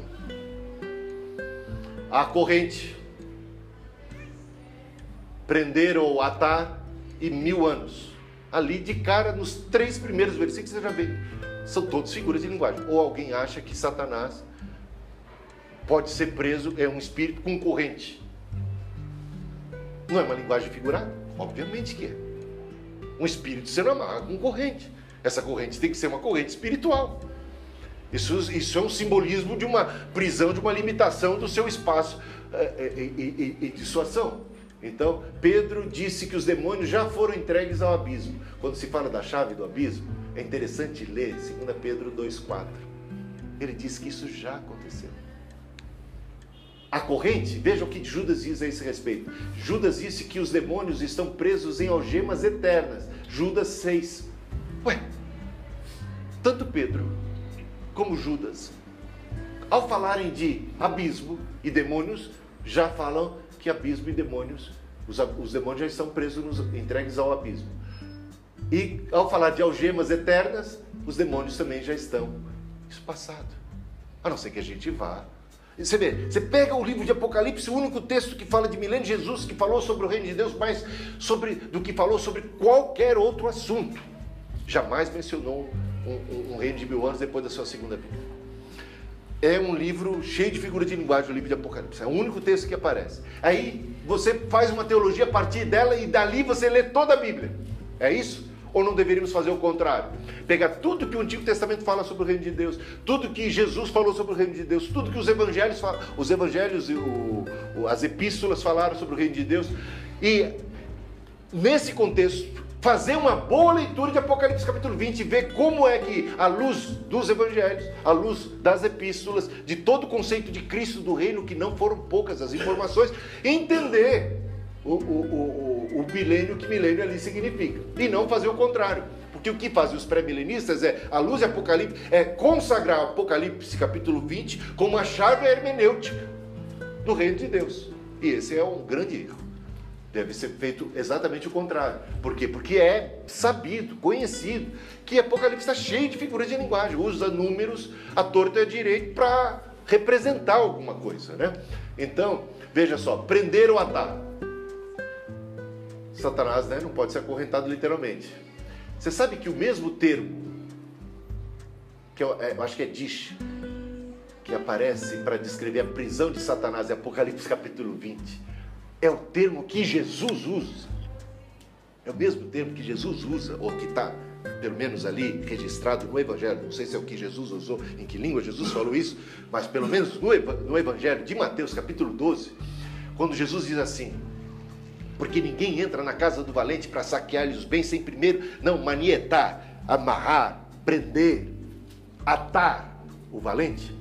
a corrente, prender ou atar e mil anos. Ali de cara, nos três primeiros versículos, você já vê. São todos figuras de linguagem. Ou alguém acha que Satanás pode ser preso, é um espírito concorrente. Não é uma linguagem figurada? Obviamente que é. Um espírito sendo amarrado com corrente. Essa corrente tem que ser uma corrente espiritual. Isso, isso é um simbolismo de uma prisão, de uma limitação do seu espaço é, e, e, e de sua ação. Então, Pedro disse que os demônios já foram entregues ao abismo. Quando se fala da chave do abismo, é interessante ler 2 Pedro 2,4. Ele diz que isso já aconteceu. A corrente, veja o que Judas diz a esse respeito. Judas disse que os demônios estão presos em algemas eternas. Judas 6. Ué, tanto Pedro como Judas, ao falarem de abismo e demônios, já falam que abismo e demônios, os, os demônios já estão presos, nos, entregues ao abismo. E ao falar de algemas eternas, os demônios também já estão. Passado. A não ser que a gente vá. Você vê, você pega o livro de Apocalipse, o único texto que fala de milênio de Jesus, que falou sobre o reino de Deus, mais sobre do que falou sobre qualquer outro assunto. Jamais mencionou um, um, um reino de mil anos depois da sua segunda vida é um livro cheio de figura de linguagem, o livro de Apocalipse. É o único texto que aparece. Aí você faz uma teologia a partir dela e dali você lê toda a Bíblia. É isso? Ou não deveríamos fazer o contrário? Pegar tudo que o Antigo Testamento fala sobre o reino de Deus, tudo que Jesus falou sobre o reino de Deus, tudo que os evangelhos, os evangelhos e o, as epístolas falaram sobre o reino de Deus, e nesse contexto fazer uma boa leitura de Apocalipse capítulo 20 e ver como é que, à luz dos evangelhos, à luz das epístolas, de todo o conceito de Cristo do reino, que não foram poucas as informações, entender o, o, o, o milênio que milênio ali significa. E não fazer o contrário. Porque o que fazem os pré-milenistas é, à luz de Apocalipse, é consagrar Apocalipse capítulo 20 como a chave hermenêutica do reino de Deus. E esse é um grande erro. Deve ser feito exatamente o contrário. Por quê? Porque é sabido, conhecido, que Apocalipse está cheio de figuras de linguagem, usa números a torto e a direito para representar alguma coisa. Né? Então, veja só, prender ou atar. Satanás né, não pode ser acorrentado literalmente. Você sabe que o mesmo termo, que eu, é, eu acho que é dish, que aparece para descrever a prisão de Satanás em Apocalipse capítulo 20, é o termo que Jesus usa. É o mesmo termo que Jesus usa, ou que está, pelo menos ali, registrado no Evangelho. Não sei se é o que Jesus usou, em que língua Jesus falou isso, mas pelo menos no, Evangelho de Mateus, capítulo 12, quando Jesus diz assim: Porque ninguém entra na casa do valente para saquear-lhe os bens sem primeiro, não, manietar, amarrar, prender, atar o valente.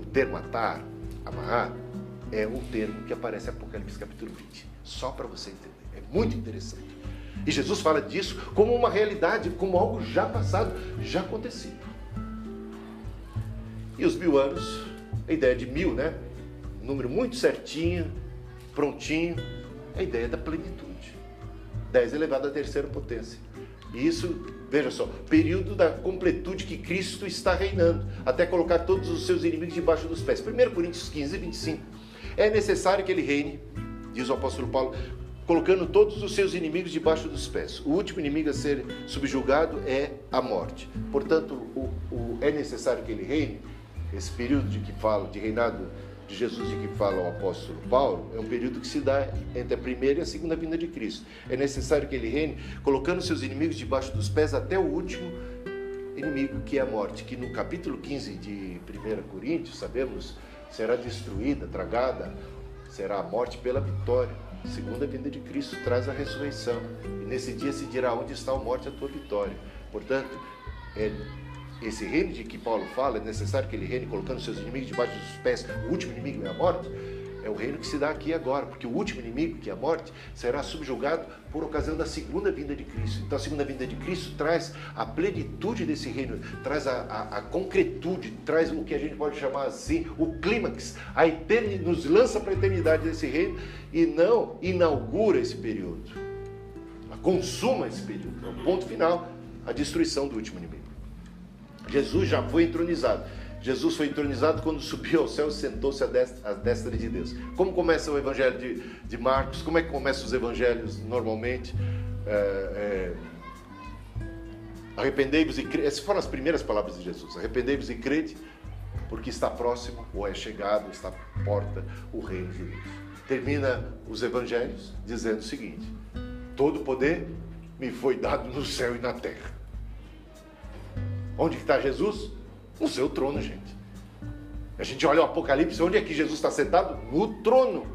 O termo atar, amarrar, é um termo que aparece em Apocalipse capítulo 20. Só para você entender. É muito interessante. E Jesus fala disso como uma realidade, como algo já passado, já acontecido. E os mil anos, a ideia de mil, né? Um número muito certinho, prontinho, a ideia da plenitude. 10 elevado à terceira potência. E isso, veja só, período da completude que Cristo está reinando, até colocar todos os seus inimigos debaixo dos pés. 1 Coríntios 15, 25. É necessário que ele reine, diz o apóstolo Paulo, colocando todos os seus inimigos debaixo dos pés. O último inimigo a ser subjugado é a morte. Portanto, o, o, é necessário que ele reine. Esse período de que fala, de reinado de Jesus de que fala o apóstolo Paulo, é um período que se dá entre a primeira e a segunda vinda de Cristo. É necessário que ele reine, colocando seus inimigos debaixo dos pés até o último inimigo, que é a morte, que no capítulo 15 de 1 Coríntios, sabemos, será destruída, tragada, será a morte pela vitória. Segunda vinda de Cristo traz a ressurreição. E nesse dia se dirá onde está a morte a tua vitória. Portanto, é, esse reino de que Paulo fala, é necessário que ele reine colocando seus inimigos debaixo dos pés. O último inimigo é a morte é o reino que se dá aqui agora, porque o último inimigo, que é a morte, será subjugado por ocasião da segunda vinda de Cristo. Então a segunda vinda de Cristo traz a plenitude desse reino, traz a, a, a concretude, traz o que a gente pode chamar assim, o clímax, a eternidade, nos lança para a eternidade desse reino e não inaugura esse período. Consuma esse período. É o ponto final, a destruição do último inimigo. Jesus já foi entronizado. Jesus foi entronizado quando subiu ao céu e sentou-se à destra, à destra de Deus. Como começa o evangelho de, de Marcos? Como é que começam os evangelhos normalmente? É, é, Arrependei-vos e crede. Essas foram as primeiras palavras de Jesus. Arrependei-vos e crede, porque está próximo, ou é chegado, está à porta, o reino de Deus. termina os evangelhos dizendo o seguinte: Todo poder me foi dado no céu e na terra. Onde está Jesus? No seu trono, gente. A gente olha o Apocalipse, onde é que Jesus está sentado? No trono.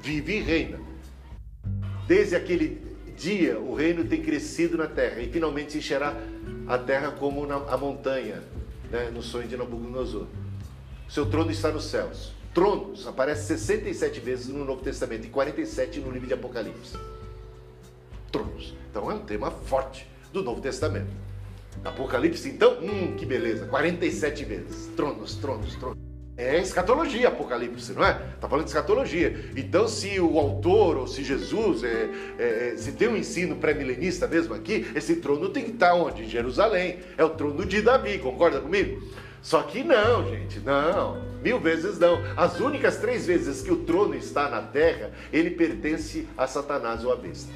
Vive e reina. Desde aquele dia, o reino tem crescido na terra e finalmente encherá a terra como na, a montanha, né, no sonho de Nabucodonosor. Seu trono está nos céus. Tronos aparece 67 vezes no Novo Testamento e 47 no livro de Apocalipse. Tronos. Então é um tema forte do Novo Testamento. Apocalipse, então, hum, que beleza, 47 vezes. Tronos, tronos, tronos. É escatologia, Apocalipse, não é? Está falando de escatologia. Então, se o autor ou se Jesus, é, é, é se tem um ensino pré-milenista mesmo aqui, esse trono tem que estar onde? Em Jerusalém. É o trono de Davi, concorda comigo? Só que não, gente, não. Mil vezes não. As únicas três vezes que o trono está na terra, ele pertence a Satanás ou a besta.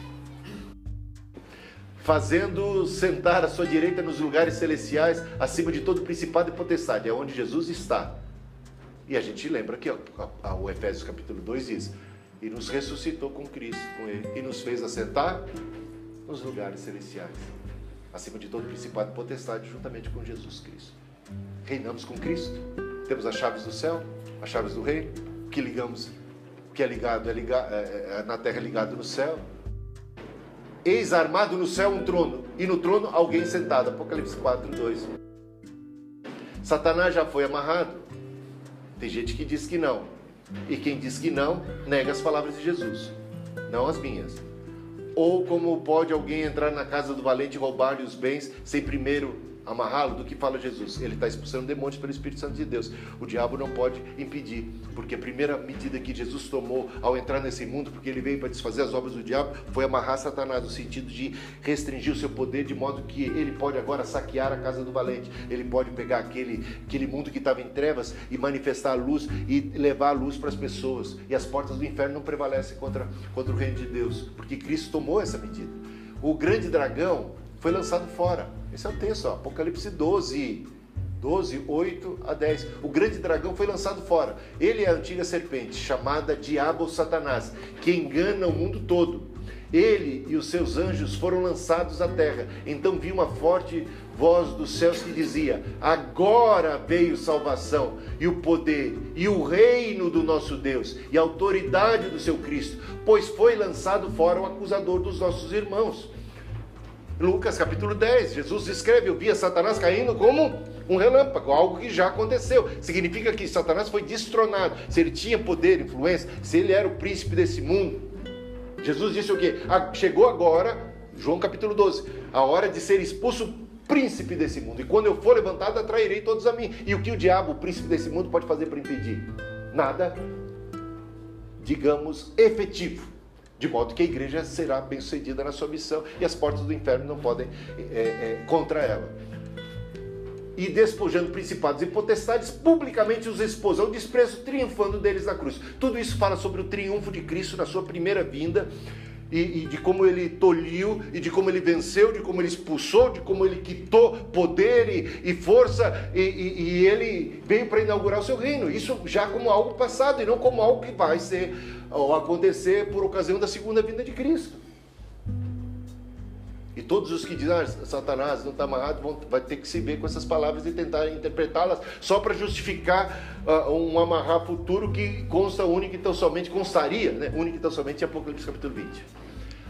Fazendo sentar à sua direita nos lugares celestiais, acima de todo principado e potestade, é onde Jesus está. E a gente lembra que o Efésios capítulo 2 diz: E nos ressuscitou com Cristo, com Ele, e nos fez assentar nos lugares celestiais, acima de todo principado e potestade, juntamente com Jesus Cristo. Reinamos com Cristo, temos as chaves do céu, as chaves do reino, que ligamos, que é ligado é, ligado, é, é, na terra é ligado no céu. Eis armado no céu um trono, e no trono alguém sentado. Apocalipse 4, 2. Satanás já foi amarrado. Tem gente que diz que não. E quem diz que não, nega as palavras de Jesus, não as minhas. Ou como pode alguém entrar na casa do valente e roubar-lhe os bens sem primeiro amarrá-lo do que fala Jesus. Ele está expulsando demônios pelo Espírito Santo de Deus. O diabo não pode impedir, porque a primeira medida que Jesus tomou ao entrar nesse mundo, porque ele veio para desfazer as obras do diabo, foi amarrar Satanás, no sentido de restringir o seu poder, de modo que ele pode agora saquear a casa do valente. Ele pode pegar aquele, aquele mundo que estava em trevas e manifestar a luz e levar a luz para as pessoas. E as portas do inferno não prevalecem contra, contra o reino de Deus, porque Cristo tomou essa medida. O grande dragão foi lançado fora. Esse é o texto, ó, Apocalipse 12, 12, 8 a 10. O grande dragão foi lançado fora. Ele é a antiga serpente, chamada Diabo ou Satanás, que engana o mundo todo. Ele e os seus anjos foram lançados à terra. Então vi uma forte voz dos céus que dizia: Agora veio salvação, e o poder, e o reino do nosso Deus, e a autoridade do seu Cristo, pois foi lançado fora o acusador dos nossos irmãos Lucas capítulo 10, Jesus escreve: Eu via Satanás caindo como um relâmpago, algo que já aconteceu. Significa que Satanás foi destronado. Se ele tinha poder, influência, se ele era o príncipe desse mundo. Jesus disse o quê? Ah, chegou agora, João capítulo 12, a hora de ser expulso príncipe desse mundo. E quando eu for levantado, atrairei todos a mim. E o que o diabo, o príncipe desse mundo, pode fazer para impedir? Nada, digamos, efetivo. De modo que a igreja será bem sucedida na sua missão e as portas do inferno não podem é, é, contra ela. E despojando principados e potestades, publicamente os expôs ao desprezo, triunfando deles na cruz. Tudo isso fala sobre o triunfo de Cristo na sua primeira vinda e, e, de como ele tolhiu, e de como ele venceu, de como ele expulsou, de como ele quitou poder e, e força, e, e ele veio para inaugurar o seu reino. Isso já como algo passado e não como algo que vai ser ou acontecer por ocasião da segunda vinda de Cristo. E todos os que dizem, ah, Satanás não está amarrado, vão, vai ter que se ver com essas palavras e tentar interpretá-las só para justificar uh, um amarrar futuro que consta único e tão somente, constaria, né? único e tão somente em Apocalipse capítulo 20.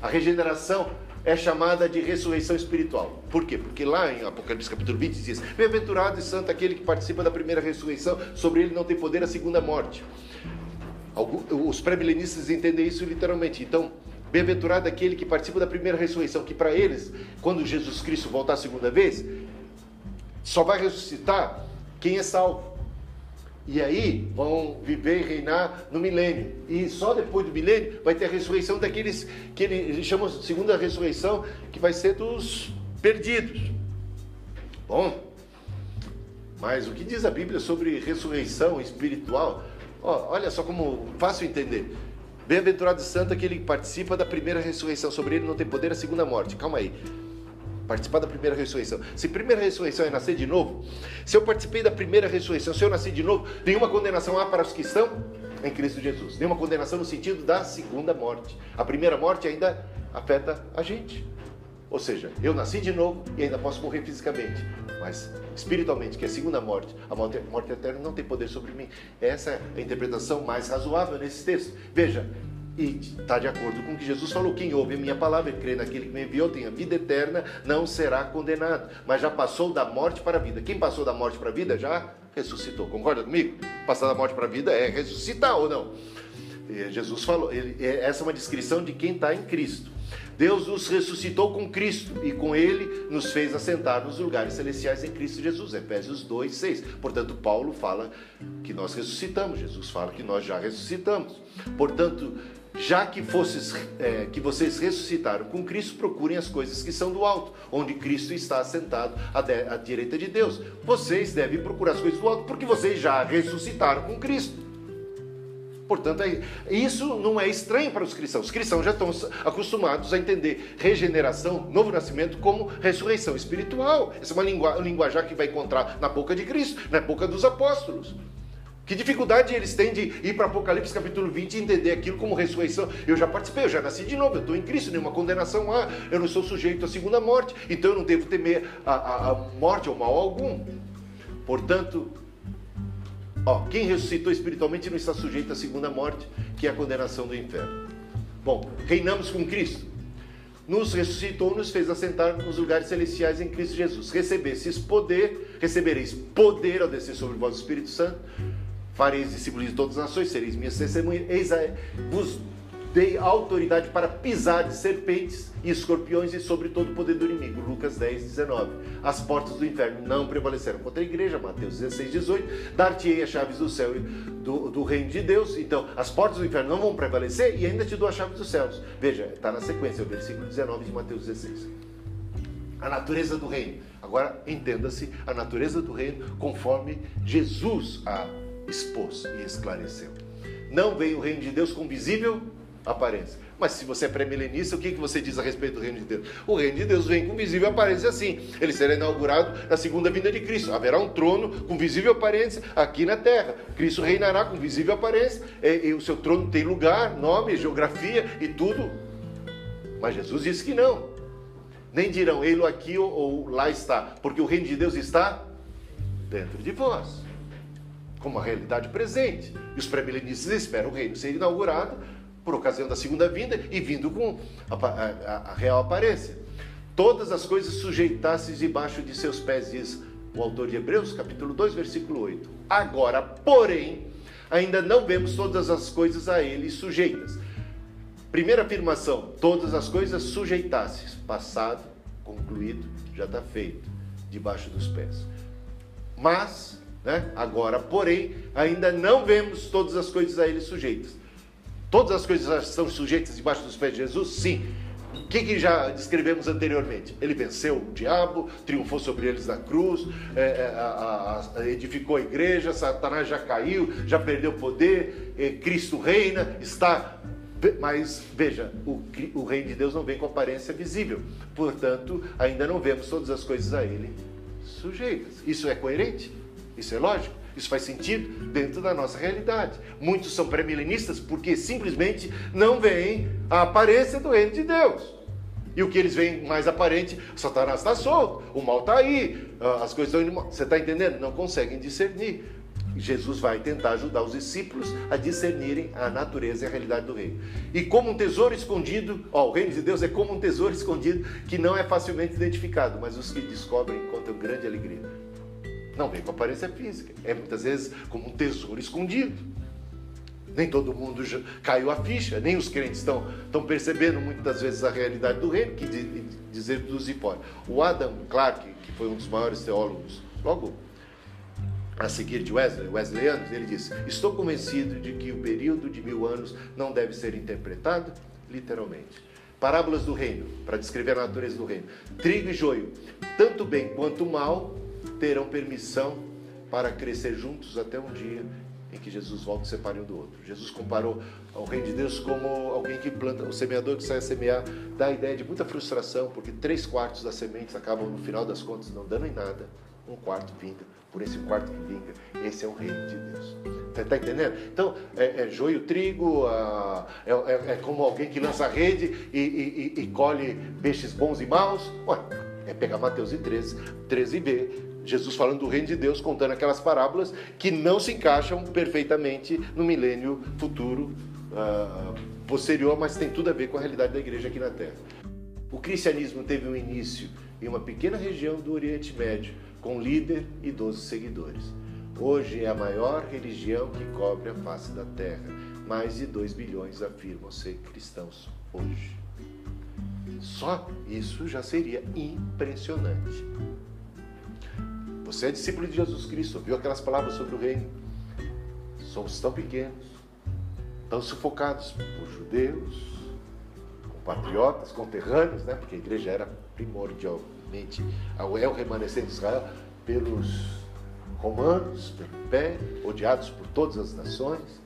A regeneração é chamada de ressurreição espiritual. Por quê? Porque lá em Apocalipse capítulo 20 diz: Bem-aventurado e santo aquele que participa da primeira ressurreição, sobre ele não tem poder a segunda morte. Os pré-milenistas entendem isso literalmente. Então, bem-aventurado aquele que participa da primeira ressurreição, que para eles, quando Jesus Cristo voltar a segunda vez, só vai ressuscitar quem é salvo. E aí vão viver e reinar no milênio. E só depois do milênio vai ter a ressurreição daqueles que ele chama de segunda ressurreição, que vai ser dos perdidos. Bom, mas o que diz a Bíblia sobre ressurreição espiritual? olha só como fácil entender. Bem-aventurado santo aquele que participa da primeira ressurreição. Sobre ele não tem poder a segunda morte. Calma aí. Participar da primeira ressurreição. Se primeira ressurreição é nascer de novo, se eu participei da primeira ressurreição, se eu nasci de novo, nenhuma condenação há para os que estão em Cristo Jesus. Nenhuma condenação no sentido da segunda morte. A primeira morte ainda afeta a gente. Ou seja, eu nasci de novo e ainda posso morrer fisicamente, mas espiritualmente, que é a segunda morte, a morte, morte eterna não tem poder sobre mim. Essa é a interpretação mais razoável nesse texto. Veja, e está de acordo com o que Jesus falou: quem ouve a minha palavra e crê naquele que me enviou tem a vida eterna, não será condenado, mas já passou da morte para a vida. Quem passou da morte para a vida já ressuscitou. Concorda comigo? Passar da morte para a vida é ressuscitar ou não? Jesus falou, ele, essa é uma descrição de quem está em Cristo. Deus nos ressuscitou com Cristo e com Ele nos fez assentar nos lugares celestiais em Cristo Jesus. Efésios 2, 6. Portanto, Paulo fala que nós ressuscitamos, Jesus fala que nós já ressuscitamos. Portanto, já que, fosses, é, que vocês ressuscitaram com Cristo, procurem as coisas que são do alto, onde Cristo está assentado à, de, à direita de Deus. Vocês devem procurar as coisas do alto, porque vocês já ressuscitaram com Cristo. Portanto, é, isso não é estranho para os cristãos. Os cristãos já estão acostumados a entender regeneração, novo nascimento, como ressurreição espiritual. Essa é uma lingu linguajar que vai encontrar na boca de Cristo, na boca dos apóstolos. Que dificuldade eles têm de ir para Apocalipse capítulo 20 e entender aquilo como ressurreição. Eu já participei, eu já nasci de novo, eu estou em Cristo, nenhuma condenação há, eu não sou sujeito à segunda morte, então eu não devo temer a, a, a morte ou mal algum. Portanto, Ó, quem ressuscitou espiritualmente não está sujeito à segunda morte, que é a condenação do inferno. Bom, reinamos com Cristo. Nos ressuscitou, nos fez assentar nos lugares celestiais em Cristo Jesus. Recebesses poder, recebereis poder ao descer sobre vós o Espírito Santo. Fareis discípulos de todas as nações, sereis minhas testemunhas. Eis a, vos dei autoridade para pisar de serpentes e escorpiões e sobre todo o poder do inimigo. Lucas 10, 19. As portas do inferno não prevaleceram contra a igreja. Mateus 16, 18. Dar-te-ei as chaves do céu e do, do, reino de Deus. Então, as portas do inferno não vão prevalecer e ainda te dou as chaves dos céus. Veja, está na sequência, o versículo 19 de Mateus 16. A natureza do reino. Agora, entenda-se a natureza do reino conforme Jesus a expôs e esclareceu. Não veio o reino de Deus com visível aparência. Mas se você é pré-milenista, o que, que você diz a respeito do reino de Deus? O reino de Deus vem com visível aparência assim. Ele será inaugurado na segunda vinda de Cristo. Haverá um trono com visível aparência aqui na terra. Cristo reinará com visível aparência. E, e o seu trono tem lugar, nome, geografia e tudo. Mas Jesus disse que não. Nem dirão, ele aqui ou, ou lá está. Porque o reino de Deus está dentro de vós. Como a realidade presente. E os pré-milenistas esperam o reino ser inaugurado por ocasião da segunda vinda e vindo com a, a, a real aparência. Todas as coisas sujeitasse debaixo de seus pés, diz o autor de Hebreus, capítulo 2, versículo 8. Agora, porém, ainda não vemos todas as coisas a ele sujeitas. Primeira afirmação: todas as coisas sujeitasse. Passado, concluído, já está feito, debaixo dos pés. Mas, né, agora, porém, ainda não vemos todas as coisas a ele sujeitas. Todas as coisas são sujeitas debaixo dos pés de Jesus? Sim. O que, que, já descrevemos anteriormente? Ele venceu o diabo, triunfou sobre eles na cruz, é, é a, a, edificou a igreja, Satanás já caiu, já perdeu poder, é, Cristo reina, está. Mas veja, o, o reino de Deus não vem com aparência visível, portanto, ainda não vemos todas as coisas a Ele sujeitas. Isso é coerente? Isso é lógico? Isso faz sentido dentro da nossa realidade. Muitos são pré-milenistas porque simplesmente não veem a aparência do reino de Deus. E o que eles veem mais aparente, Satanás está solto, o mal está aí, ah, as coisas estão indo mal. Você está entendendo? Não conseguem discernir. Jesus vai tentar ajudar os discípulos a discernirem a natureza e a realidade do reino. E como um tesouro escondido, ó, o reino de Deus é como um tesouro escondido que não é facilmente identificado, mas os que descobrem encontram grande alegria. Não vem com aparência física. É muitas vezes como um tesouro escondido. Nem todo mundo caiu a ficha, nem os crentes estão, estão percebendo muitas vezes a realidade do reino, que dizer dos fora. O Adam Clarke, que foi um dos maiores teólogos, logo a seguir de Wesley, Wesleyanos, ele disse: Estou convencido de que o período de mil anos não deve ser interpretado literalmente. Parábolas do reino, para descrever a natureza do reino. Trigo e joio, tanto bem quanto mal, terão permissão para crescer juntos até um dia em que Jesus volta e separe um do outro. Jesus comparou ao reino de Deus como alguém que planta, o semeador que sai a semear, dá a ideia de muita frustração, porque três quartos das sementes acabam no final das contas não dando em nada, um quarto vinga por esse quarto que vinga. Esse é o reino de Deus. Está entendendo? Então, é, é joio trigo, é, é, é, como alguém que lança rede e, e, e, colhe peixes bons e maus. Ué, é pegar Mateus 13, 13b, Jesus falando do reino de Deus, contando aquelas parábolas que não se encaixam perfeitamente no milênio futuro uh, posterior, mas tem tudo a ver com a realidade da igreja aqui na Terra. O cristianismo teve um início em uma pequena região do Oriente Médio, com líder e 12 seguidores. Hoje é a maior religião que cobre a face da terra. Mais de 2 bilhões afirmam ser cristãos hoje. Só isso já seria impressionante. Você é discípulo de Jesus Cristo, ouviu aquelas palavras sobre o reino? Somos tão pequenos, tão sufocados por judeus, compatriotas, conterrâneos, né? porque a igreja era primordialmente, é o remanescente de Israel, pelos romanos, pelo odiados por todas as nações.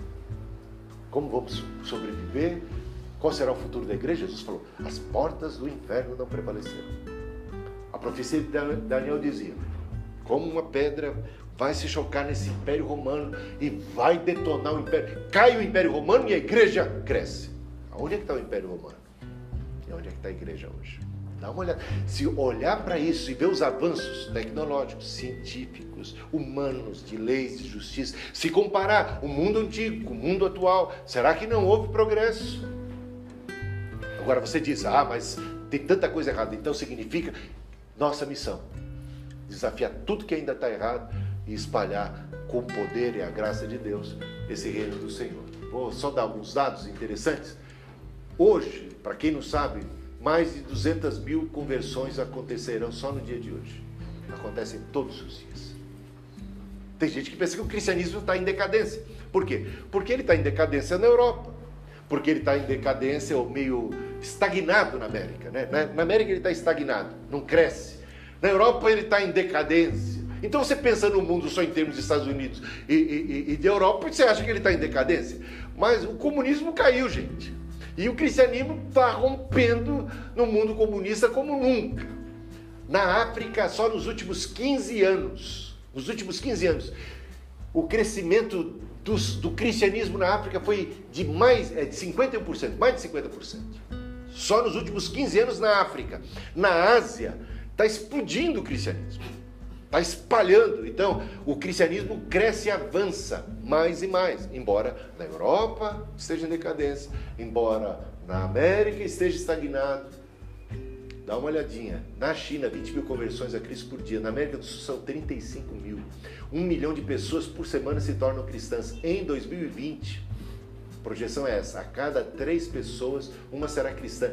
Como vamos sobreviver? Qual será o futuro da igreja? Jesus falou: as portas do inferno não prevaleceram. A profecia de Daniel dizia: como uma pedra vai se chocar nesse império romano e vai detonar o império. Cai o império romano e a igreja cresce. Aonde é que está o império romano? E onde é que está a igreja hoje? Dá uma olhada. Se olhar para isso e ver os avanços tecnológicos, científicos, humanos, de leis, de justiça, se comparar o mundo antigo com o mundo atual, será que não houve progresso? Agora você diz, ah, mas tem tanta coisa errada, então significa nossa missão desafiar tudo que ainda está errado e espalhar com o poder e a graça de Deus esse reino do Senhor. Vou só dar alguns dados interessantes. Hoje, para quem não sabe, mais de 200 mil conversões acontecerão só no dia de hoje. Acontecem todos os dias. Tem gente que pensa que o cristianismo está em decadência. Por quê? Porque ele está em decadência na Europa. Porque ele está em decadência ou meio estagnado na América. Né? Na América ele está estagnado, não cresce. Na Europa ele está em decadência. Então você pensa no mundo só em termos de Estados Unidos e, e, e de Europa, você acha que ele está em decadência. Mas o comunismo caiu, gente. E o cristianismo está rompendo no mundo comunista como nunca. Na África, só nos últimos 15 anos, nos últimos 15 anos, o crescimento dos, do cristianismo na África foi de mais é, de 51%, mais de 50%. Só nos últimos 15 anos na África. Na Ásia, está explodindo o cristianismo. Está espalhando. Então, o cristianismo cresce e avança mais e mais. Embora na Europa esteja em decadência, embora na América esteja estagnado. Dá uma olhadinha. Na China, 20 mil conversões a Cristo por dia. Na América do Sul são 35 mil. Um milhão de pessoas por semana se tornam cristãs. Em 2020, a projeção é essa: a cada três pessoas, uma será cristã.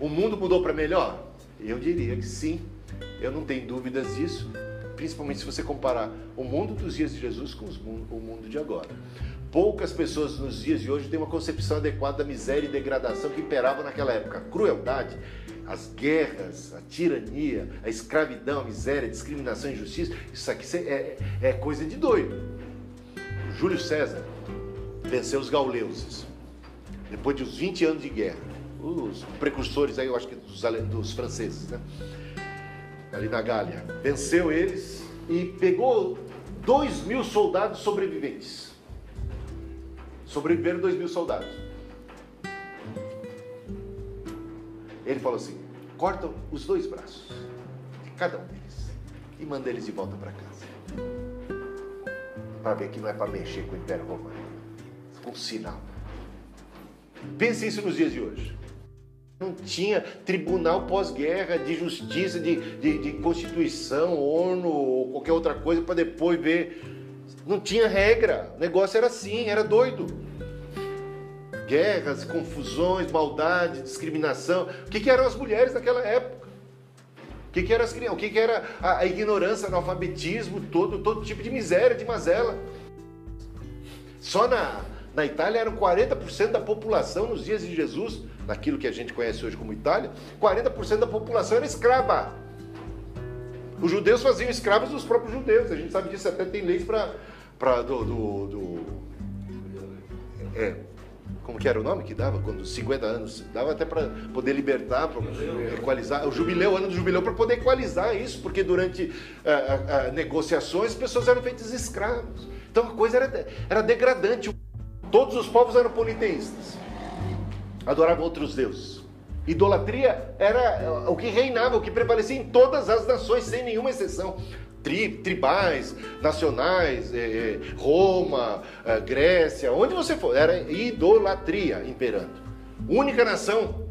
O mundo mudou para melhor? Eu diria que sim, eu não tenho dúvidas disso, principalmente se você comparar o mundo dos dias de Jesus com o mundo de agora. Poucas pessoas nos dias de hoje têm uma concepção adequada da miséria e degradação que imperavam naquela época. A crueldade, as guerras, a tirania, a escravidão, a miséria, a discriminação e injustiça, isso aqui é, é coisa de doido. Júlio César venceu os gauleuses depois de uns 20 anos de guerra os precursores aí, eu acho que dos, dos franceses, né? Ali na Gália. Venceu eles e pegou dois mil soldados sobreviventes. Sobreviveram dois mil soldados. Ele falou assim: corta os dois braços de cada um deles e manda eles de volta para casa. Para ver que não é para mexer com o Império Romano. Um sinal. Pense isso nos dias de hoje. Não tinha tribunal pós-guerra de justiça, de, de, de, constituição, ONU ou qualquer outra coisa para depois ver. Não tinha regra. O negócio era assim, era doido. Guerras, confusões, maldade, discriminação. O que, que eram as mulheres naquela época? O que, que, era, as, o que, que era a, a ignorância, analfabetismo, todo, todo tipo de miséria, de mazela? Só na, na Itália eram 40% da população nos dias de Jesus naquilo que a gente conhece hoje como Itália, 40% da população era escrava. Os judeus faziam escravos dos próprios judeus. A gente sabe disso, até tem leis para. do, do, do é, como que era o nome que dava? Quando 50 anos, dava até para poder libertar, para equalizar, o jubileu, o ano do jubileu, para poder equalizar isso, porque durante negociações as pessoas eram feitas escravos. Então a coisa era, era degradante. Todos os povos eram politeístas, adoravam outros deuses. Idolatria era o que reinava, o que prevalecia em todas as nações, sem nenhuma exceção tri, tribais, nacionais, é, Roma, é, Grécia, onde você for, era idolatria imperando. Única nação,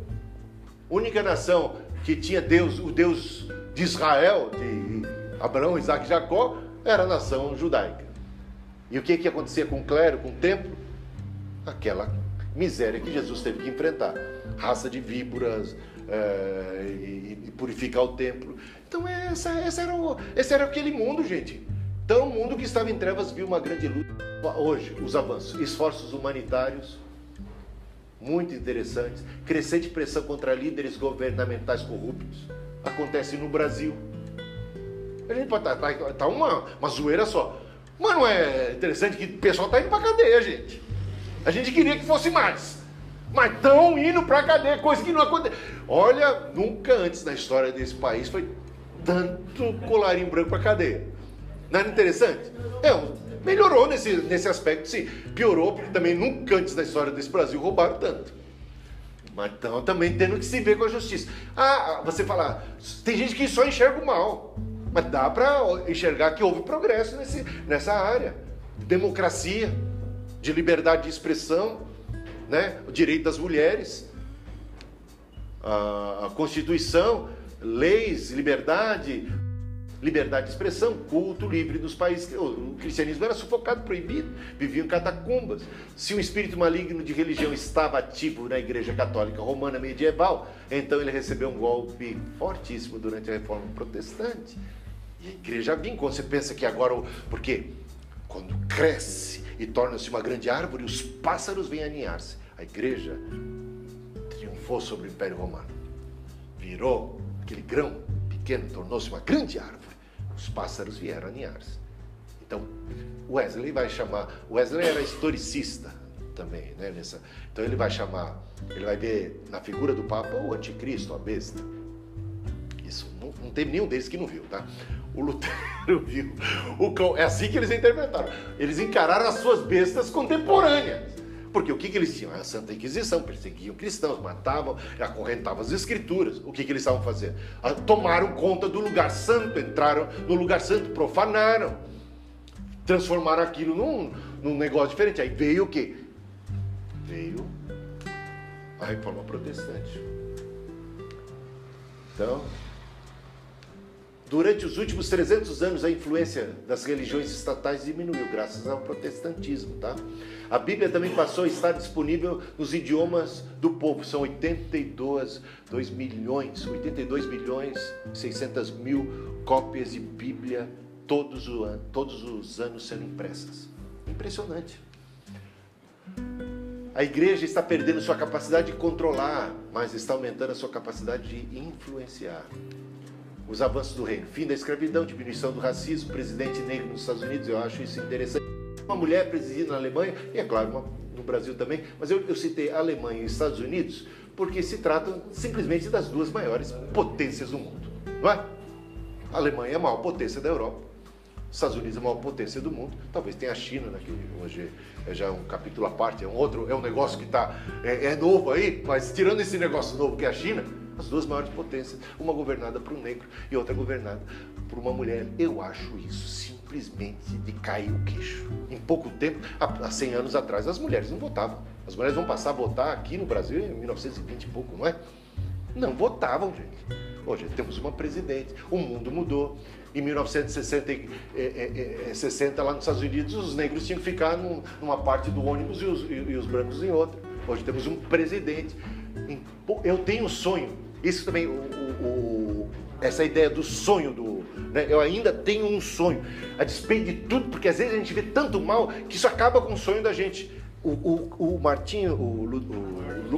única nação que tinha Deus, o Deus de Israel, de Abraão, Isaac e Jacó, era a nação judaica. E o que, que acontecia com o clero, com o templo? Aquela miséria que Jesus teve que enfrentar. Raça de víboras, é, e, e, purificar o templo. Então essa, essa era o, esse era aquele mundo, gente. Então o mundo que estava em trevas viu uma grande luz. Hoje, os avanços, esforços humanitários, muito interessantes, crescente pressão contra líderes governamentais corruptos, acontece no Brasil. A gente pode estar tá, tá, tá uma, uma zoeira só. Mas não é interessante que o pessoal está indo para cadeia, gente. A gente queria que fosse mais. Mas estão indo para cadeia, coisa que não acontece. Olha, nunca antes na história desse país foi tanto colarinho branco para cadeia. Não era interessante? É, melhorou nesse, nesse aspecto, sim. Piorou, porque também nunca antes na história desse Brasil roubaram tanto. Mas então também tendo que se ver com a justiça. Ah, você fala, tem gente que só enxerga o mal. Mas dá para enxergar que houve progresso nesse, nessa área. Democracia, de liberdade de expressão, né? o direito das mulheres, a, Constituição, leis, liberdade, liberdade de expressão, culto livre dos países. O cristianismo era sufocado, proibido, viviam em catacumbas. Se um espírito maligno de religião estava ativo na Igreja Católica Romana medieval, então ele recebeu um golpe fortíssimo durante a Reforma Protestante. E a igreja vinha, quando você pensa que agora. Porque quando cresce e torna-se uma grande árvore, os pássaros vêm aninhar-se. A igreja triunfou sobre o Império Romano. Virou aquele grão pequeno, tornou-se uma grande árvore. Os pássaros vieram aninhar-se. Então, Wesley vai chamar. Wesley era historicista também, né? Nessa, então ele vai chamar, ele vai ver na figura do Papa o anticristo, a besta. Isso não, não teve nenhum deles que não viu, tá? O Lutero viu. O cão, é assim que eles interpretaram. Eles encararam as suas bestas contemporâneas. Porque o que, que eles tinham? A Santa Inquisição, perseguiam cristãos, matavam, acorrentavam as escrituras. O que, que eles estavam fazendo? Ah, tomaram conta do lugar santo, entraram no lugar santo, profanaram, transformaram aquilo num, num negócio diferente. Aí veio o quê? Veio a reforma protestante. Então, Durante os últimos 300 anos, a influência das religiões estatais diminuiu, graças ao protestantismo. Tá? A Bíblia também passou a estar disponível nos idiomas do povo. São 82 2 milhões, 82 milhões 600 mil cópias de Bíblia todos, o, todos os anos sendo impressas. Impressionante. A igreja está perdendo sua capacidade de controlar, mas está aumentando a sua capacidade de influenciar os avanços do reino, fim da escravidão, diminuição do racismo, presidente negro nos Estados Unidos, eu acho isso interessante. Uma mulher presidindo na Alemanha, e é claro, uma, no Brasil também, mas eu, eu citei Alemanha e os Estados Unidos porque se tratam simplesmente das duas maiores potências do mundo, não é? A Alemanha é a maior potência da Europa, os Estados Unidos é a maior potência do mundo, talvez tenha a China, né, que hoje é já um capítulo à parte, é um outro, é um negócio que está é, é novo aí, mas tirando esse negócio novo que é a China, as duas maiores potências, uma governada por um negro e outra governada por uma mulher. Eu acho isso simplesmente de cair o queixo. Em pouco tempo, há 100 anos atrás, as mulheres não votavam. As mulheres vão passar a votar aqui no Brasil em 1920 e pouco, não é? Não votavam, gente. Hoje temos uma presidente, o mundo mudou. Em 1960, é, é, 60, lá nos Estados Unidos, os negros tinham que ficar numa parte do ônibus e os, e os brancos em outra. Hoje temos um presidente. Eu tenho um sonho isso também, o, o, essa ideia do sonho do. Né? Eu ainda tenho um sonho, a despeito de tudo, porque às vezes a gente vê tanto mal que isso acaba com o sonho da gente. O, o, o, Martin,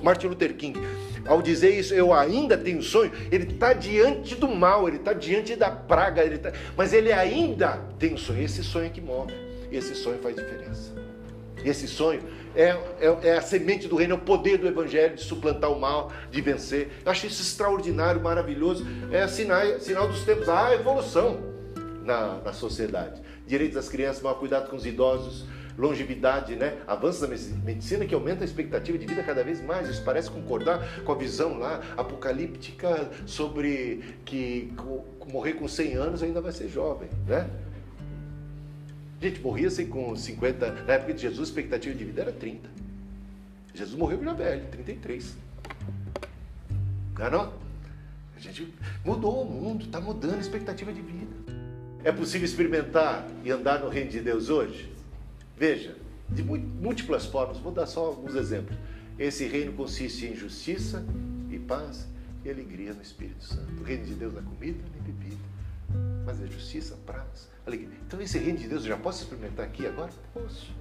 Martin Luther King, ao dizer isso, eu ainda tenho sonho, ele está diante do mal, ele está diante da praga, ele tá, mas ele ainda tem um sonho. Esse sonho é que move, esse sonho faz diferença. Esse sonho é, é, é, a semente do reino, é o poder do evangelho de suplantar o mal, de vencer. Eu acho isso extraordinário, maravilhoso. É sinal, sinal dos tempos, há evolução na, na sociedade. Direitos das crianças, maior cuidado com os idosos, longevidade, né? avanços da medicina que aumenta a expectativa de vida cada vez mais. Isso parece concordar com a visão lá apocalíptica sobre que morrer com 100 anos ainda vai ser jovem, né? Gente, morria-se com 50. Na época de Jesus, a expectativa de vida era 30. Jesus morreu já velho, 33. Não é não? A gente mudou o mundo, está mudando a expectativa de vida. É possível experimentar e andar no reino de Deus hoje? Veja, de múltiplas formas, vou dar só alguns exemplos. Esse reino consiste em justiça e paz e alegria no Espírito Santo. O reino de Deus não é comida nem bebida, mas é justiça, paz, alegria. Então esse reino de Deus eu já posso experimentar aqui agora? Posso.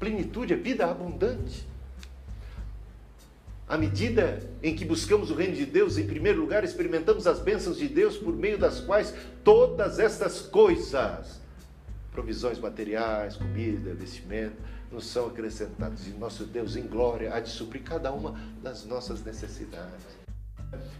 Plenitude é vida abundante. À medida em que buscamos o reino de Deus, em primeiro lugar, experimentamos as bênçãos de Deus por meio das quais todas estas coisas provisões materiais, comida, vestimento, nos são acrescentados. E nosso Deus, em glória, há de suprir cada uma das nossas necessidades.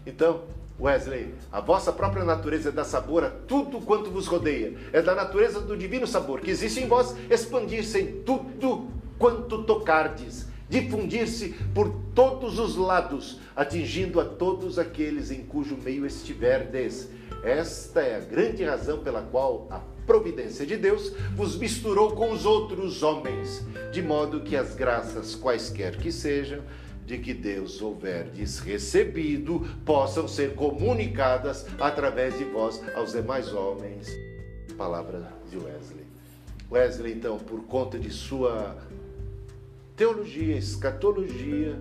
Então, Wesley, a vossa própria natureza dá sabor a tudo quanto vos rodeia. É da natureza do divino sabor que existe em vós expandir-se em tudo quanto tocardes, difundir-se por todos os lados, atingindo a todos aqueles em cujo meio estiverdes. Esta é a grande razão pela qual a providência de Deus, vos misturou com os outros homens, de modo que as graças, quaisquer que sejam, de que Deus houverdes recebido, possam ser comunicadas através de vós aos demais homens. Palavra de Wesley. Wesley, então, por conta de sua teologia, escatologia,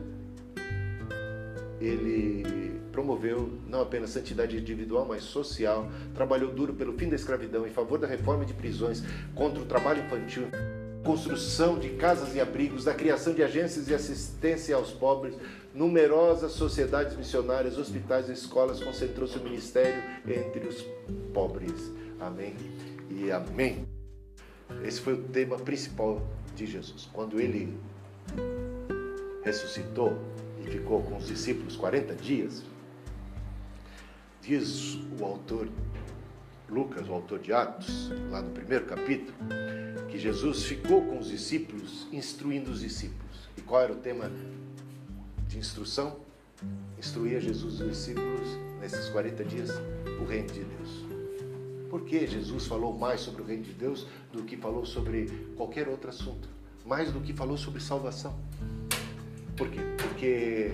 ele promoveu não apenas santidade individual, mas social, trabalhou duro pelo fim da escravidão, em favor da reforma de prisões, contra o trabalho infantil, construção de casas e abrigos, da criação de agências de assistência aos pobres, numerosas sociedades missionárias, hospitais e escolas, concentrou seu ministério entre os pobres. Amém e amém. Esse foi o tema principal de Jesus. Quando ele ressuscitou e ficou com os discípulos 40 dias, diz o autor Lucas, o autor de Atos, lá no primeiro capítulo, que Jesus ficou com os discípulos, instruindo os discípulos. E qual era o tema de instrução? Instruía Jesus os discípulos nesses 40 dias o reino de Deus. Por que Jesus falou mais sobre o reino de Deus do que falou sobre qualquer outro assunto? Mais do que falou sobre salvação. Por quê? Porque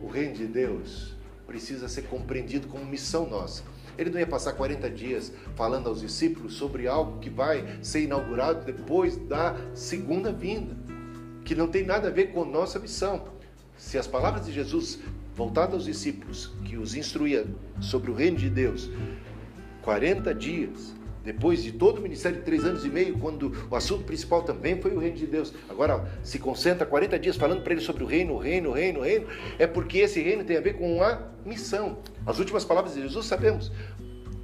o reino de Deus precisa ser compreendido como missão nossa. Ele não ia passar 40 dias falando aos discípulos sobre algo que vai ser inaugurado depois da segunda vinda, que não tem nada a ver com nossa missão. Se as palavras de Jesus voltadas aos discípulos, que os instruía sobre o reino de Deus, 40 dias, depois de todo o ministério de três anos e meio, quando o assunto principal também foi o reino de Deus, agora se concentra 40 dias falando para ele sobre o reino, o reino, o reino, o reino, é porque esse reino tem a ver com a missão. As últimas palavras de Jesus sabemos.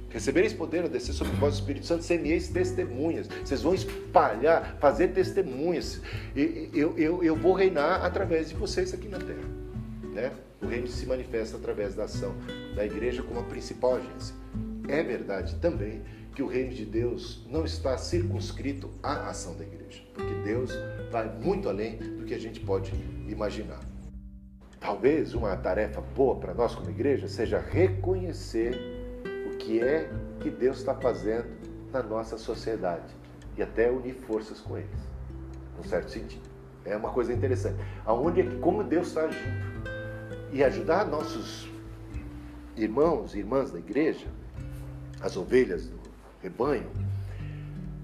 Recebereis poder a descer sobre vós o Espírito Santo, semeis testemunhas. Vocês vão espalhar, fazer testemunhas. Eu, eu, eu vou reinar através de vocês aqui na terra. Né? O reino se manifesta através da ação da igreja como a principal agência. É verdade também que o reino de Deus não está circunscrito à ação da igreja, porque Deus vai muito além do que a gente pode imaginar. Talvez uma tarefa boa para nós como igreja seja reconhecer o que é que Deus está fazendo na nossa sociedade e até unir forças com eles, num certo sentido. É uma coisa interessante. Aonde é que, como Deus está agindo e ajudar nossos irmãos e irmãs da igreja, as ovelhas do rebanho,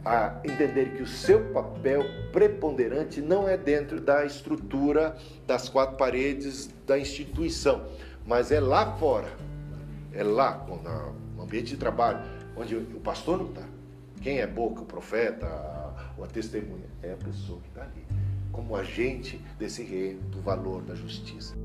a entender que o seu papel preponderante não é dentro da estrutura das quatro paredes da instituição, mas é lá fora, é lá no ambiente de trabalho, onde o pastor não está. Quem é boca, o profeta, ou a testemunha, é a pessoa que está ali, como agente desse reino, do valor da justiça.